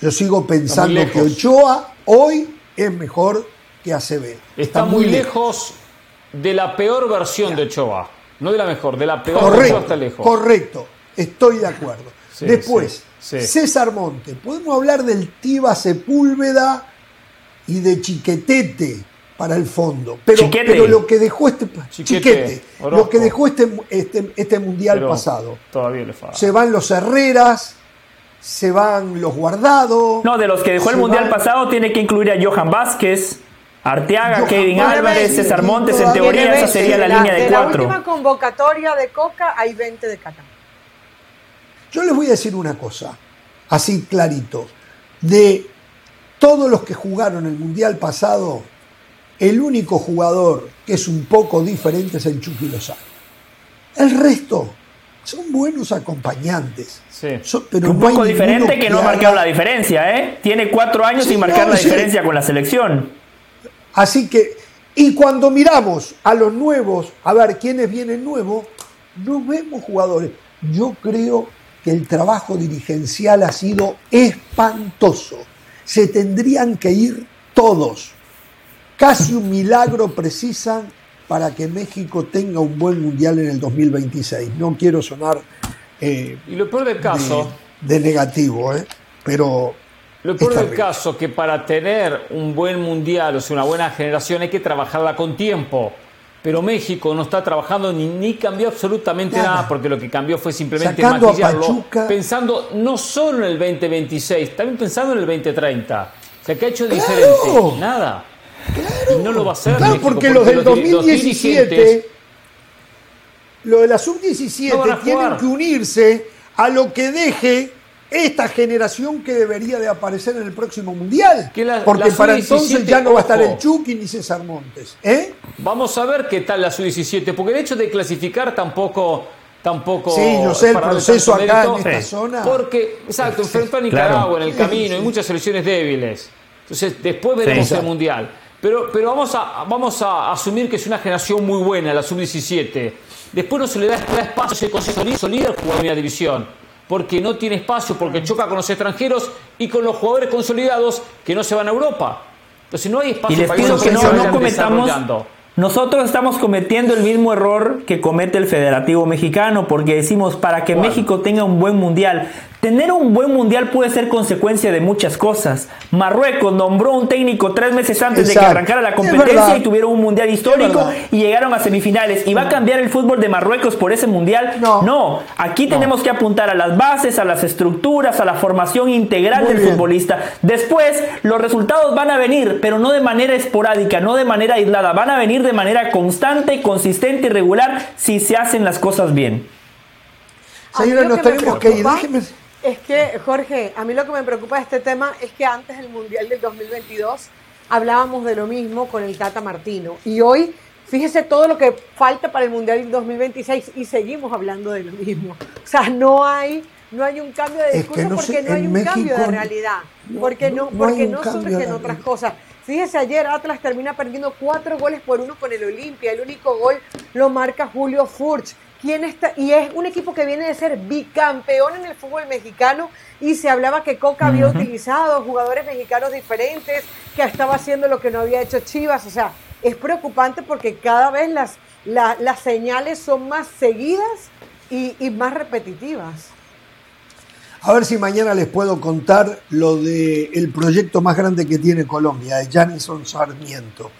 Yo sigo pensando que Ochoa hoy es mejor que Acevedo. Está, muy, lejos. de la peor versión de Ochoa. No de la mejor, de la peor versión está lejos. Correcto, estoy de acuerdo. *laughs* Después, César Monte. Podemos hablar del Tiba Sepúlveda y de Chiquetete para el fondo. Pero, pero lo que dejó este chiquete, lo que dejó este, este, este mundial pasado. Todavía le Se van los Herreras, se van los guardados. No, de los que dejó el mundial pasado tiene que incluir a Johan Vázquez. Arteaga, Kevin Álvarez, César Montes, en teoría esa sería la, línea de, cuatro. En la última convocatoria de Coca hay 20 de Qatar. Yo les voy a decir una cosa, así clarito. De todos los que jugaron el Mundial pasado, el único jugador que es un poco diferente es el Chucky Lozano. El resto son buenos acompañantes. Sí. pero un poco diferente que, no ha marcado la diferencia, ¿eh? Tiene cuatro años sin marcar la diferencia con la selección. Así que, y cuando miramos a los nuevos, a ver quiénes vienen nuevos, no vemos jugadores. Yo creo que el trabajo dirigencial ha sido espantoso. Se tendrían que ir todos Casi un milagro precisan para que México tenga un buen mundial en el 2026. No quiero sonar. Eh, y lo peor del caso. De, negativo, ¿eh? Pero. Lo peor del caso que para tener un buen mundial, o sea, una buena generación, hay que trabajarla con tiempo. Pero México no está trabajando ni, ni cambió absolutamente nada. porque lo que cambió fue simplemente maquillarlo, pensando no solo en el 2026, también pensando en el 2030. O sea, ¿qué ha hecho diferente? Nada. Claro. no lo va a hacer. Claro, porque, los del 2017, lo de la sub-17 tienen que unirse a lo que deje esta generación que debería de aparecer en el próximo mundial. porque para entonces ya no va a estar el Chucky ni César Montes. ¿eh? Vamos a ver qué tal la sub-17, porque el hecho de clasificar tampoco tampoco. Sí, yo sé el proceso acá en esta zona. Porque, exacto, enfrentó a Nicaragua en el camino, hay muchas selecciones débiles. Entonces, después veremos el mundial. Pero, pero vamos, a, vamos a asumir que es una generación muy buena, la sub-17. Después no se le da, espacio, se consolida el jugador de la división. Porque no tiene espacio, porque choca con los extranjeros y con los jugadores consolidados que no se van a Europa. Entonces no hay espacio y les pido que no, no cometamos nosotros estamos cometiendo el mismo error que comete el Federativo Mexicano, porque decimos, para que México tenga un buen mundial, Tener un buen mundial puede ser consecuencia de muchas cosas. Marruecos nombró un técnico tres meses antes de que arrancara la competencia y tuvieron un mundial histórico y llegaron a semifinales. ¿Y va a cambiar el fútbol de Marruecos por ese mundial? No. Aquí tenemos que apuntar a las bases, a las estructuras, a la formación integral del futbolista. Después, los resultados van a venir, pero no de manera esporádica, no de manera aislada. Van a venir de manera constante, consistente y regular si se hacen las cosas bien. Señora, nos tenemos que ir. Déjeme es que, Jorge, a mí lo que me preocupa de este tema es que antes del Mundial del 2022 hablábamos de lo mismo con el Tata Martino. Y hoy, fíjese todo lo que falta para el Mundial del 2026 y seguimos hablando de lo mismo. O sea, no hay, no hay un cambio de discurso porque no hay un cambio de realidad. Porque no, porque no, surgen otras cosas. Fíjese, ayer Atlas termina perdiendo cuatro goles por uno con el Olimpia. El único gol lo marca Julio Furch. Quién está, y es un equipo que viene de ser bicampeón en el fútbol mexicano y se hablaba que Coca había utilizado jugadores mexicanos diferentes, que estaba haciendo lo que no había hecho Chivas, o sea, es preocupante porque cada vez las, las señales son más seguidas y, y más repetitivas. A ver si mañana les puedo contar lo del el proyecto más grande que tiene Colombia, de Janison Sarmiento.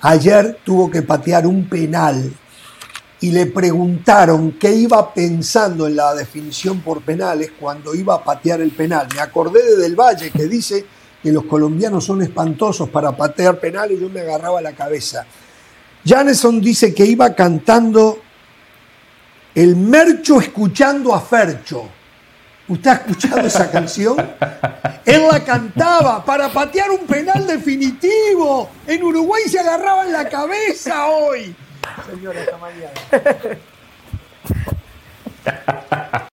Ayer tuvo que patear un penal y le preguntaron qué iba pensando en la definición por penales cuando iba a patear el penal. Me acordé de Del Valle que dice que los colombianos son espantosos para patear penales yo me agarraba la cabeza. Janeson dice que iba cantando el Mercho escuchando a Fercho. ¿Usted ha escuchado esa canción? Él la cantaba para patear un penal definitivo. En Uruguay se agarraban la cabeza hoy. Señora Camariana. *laughs*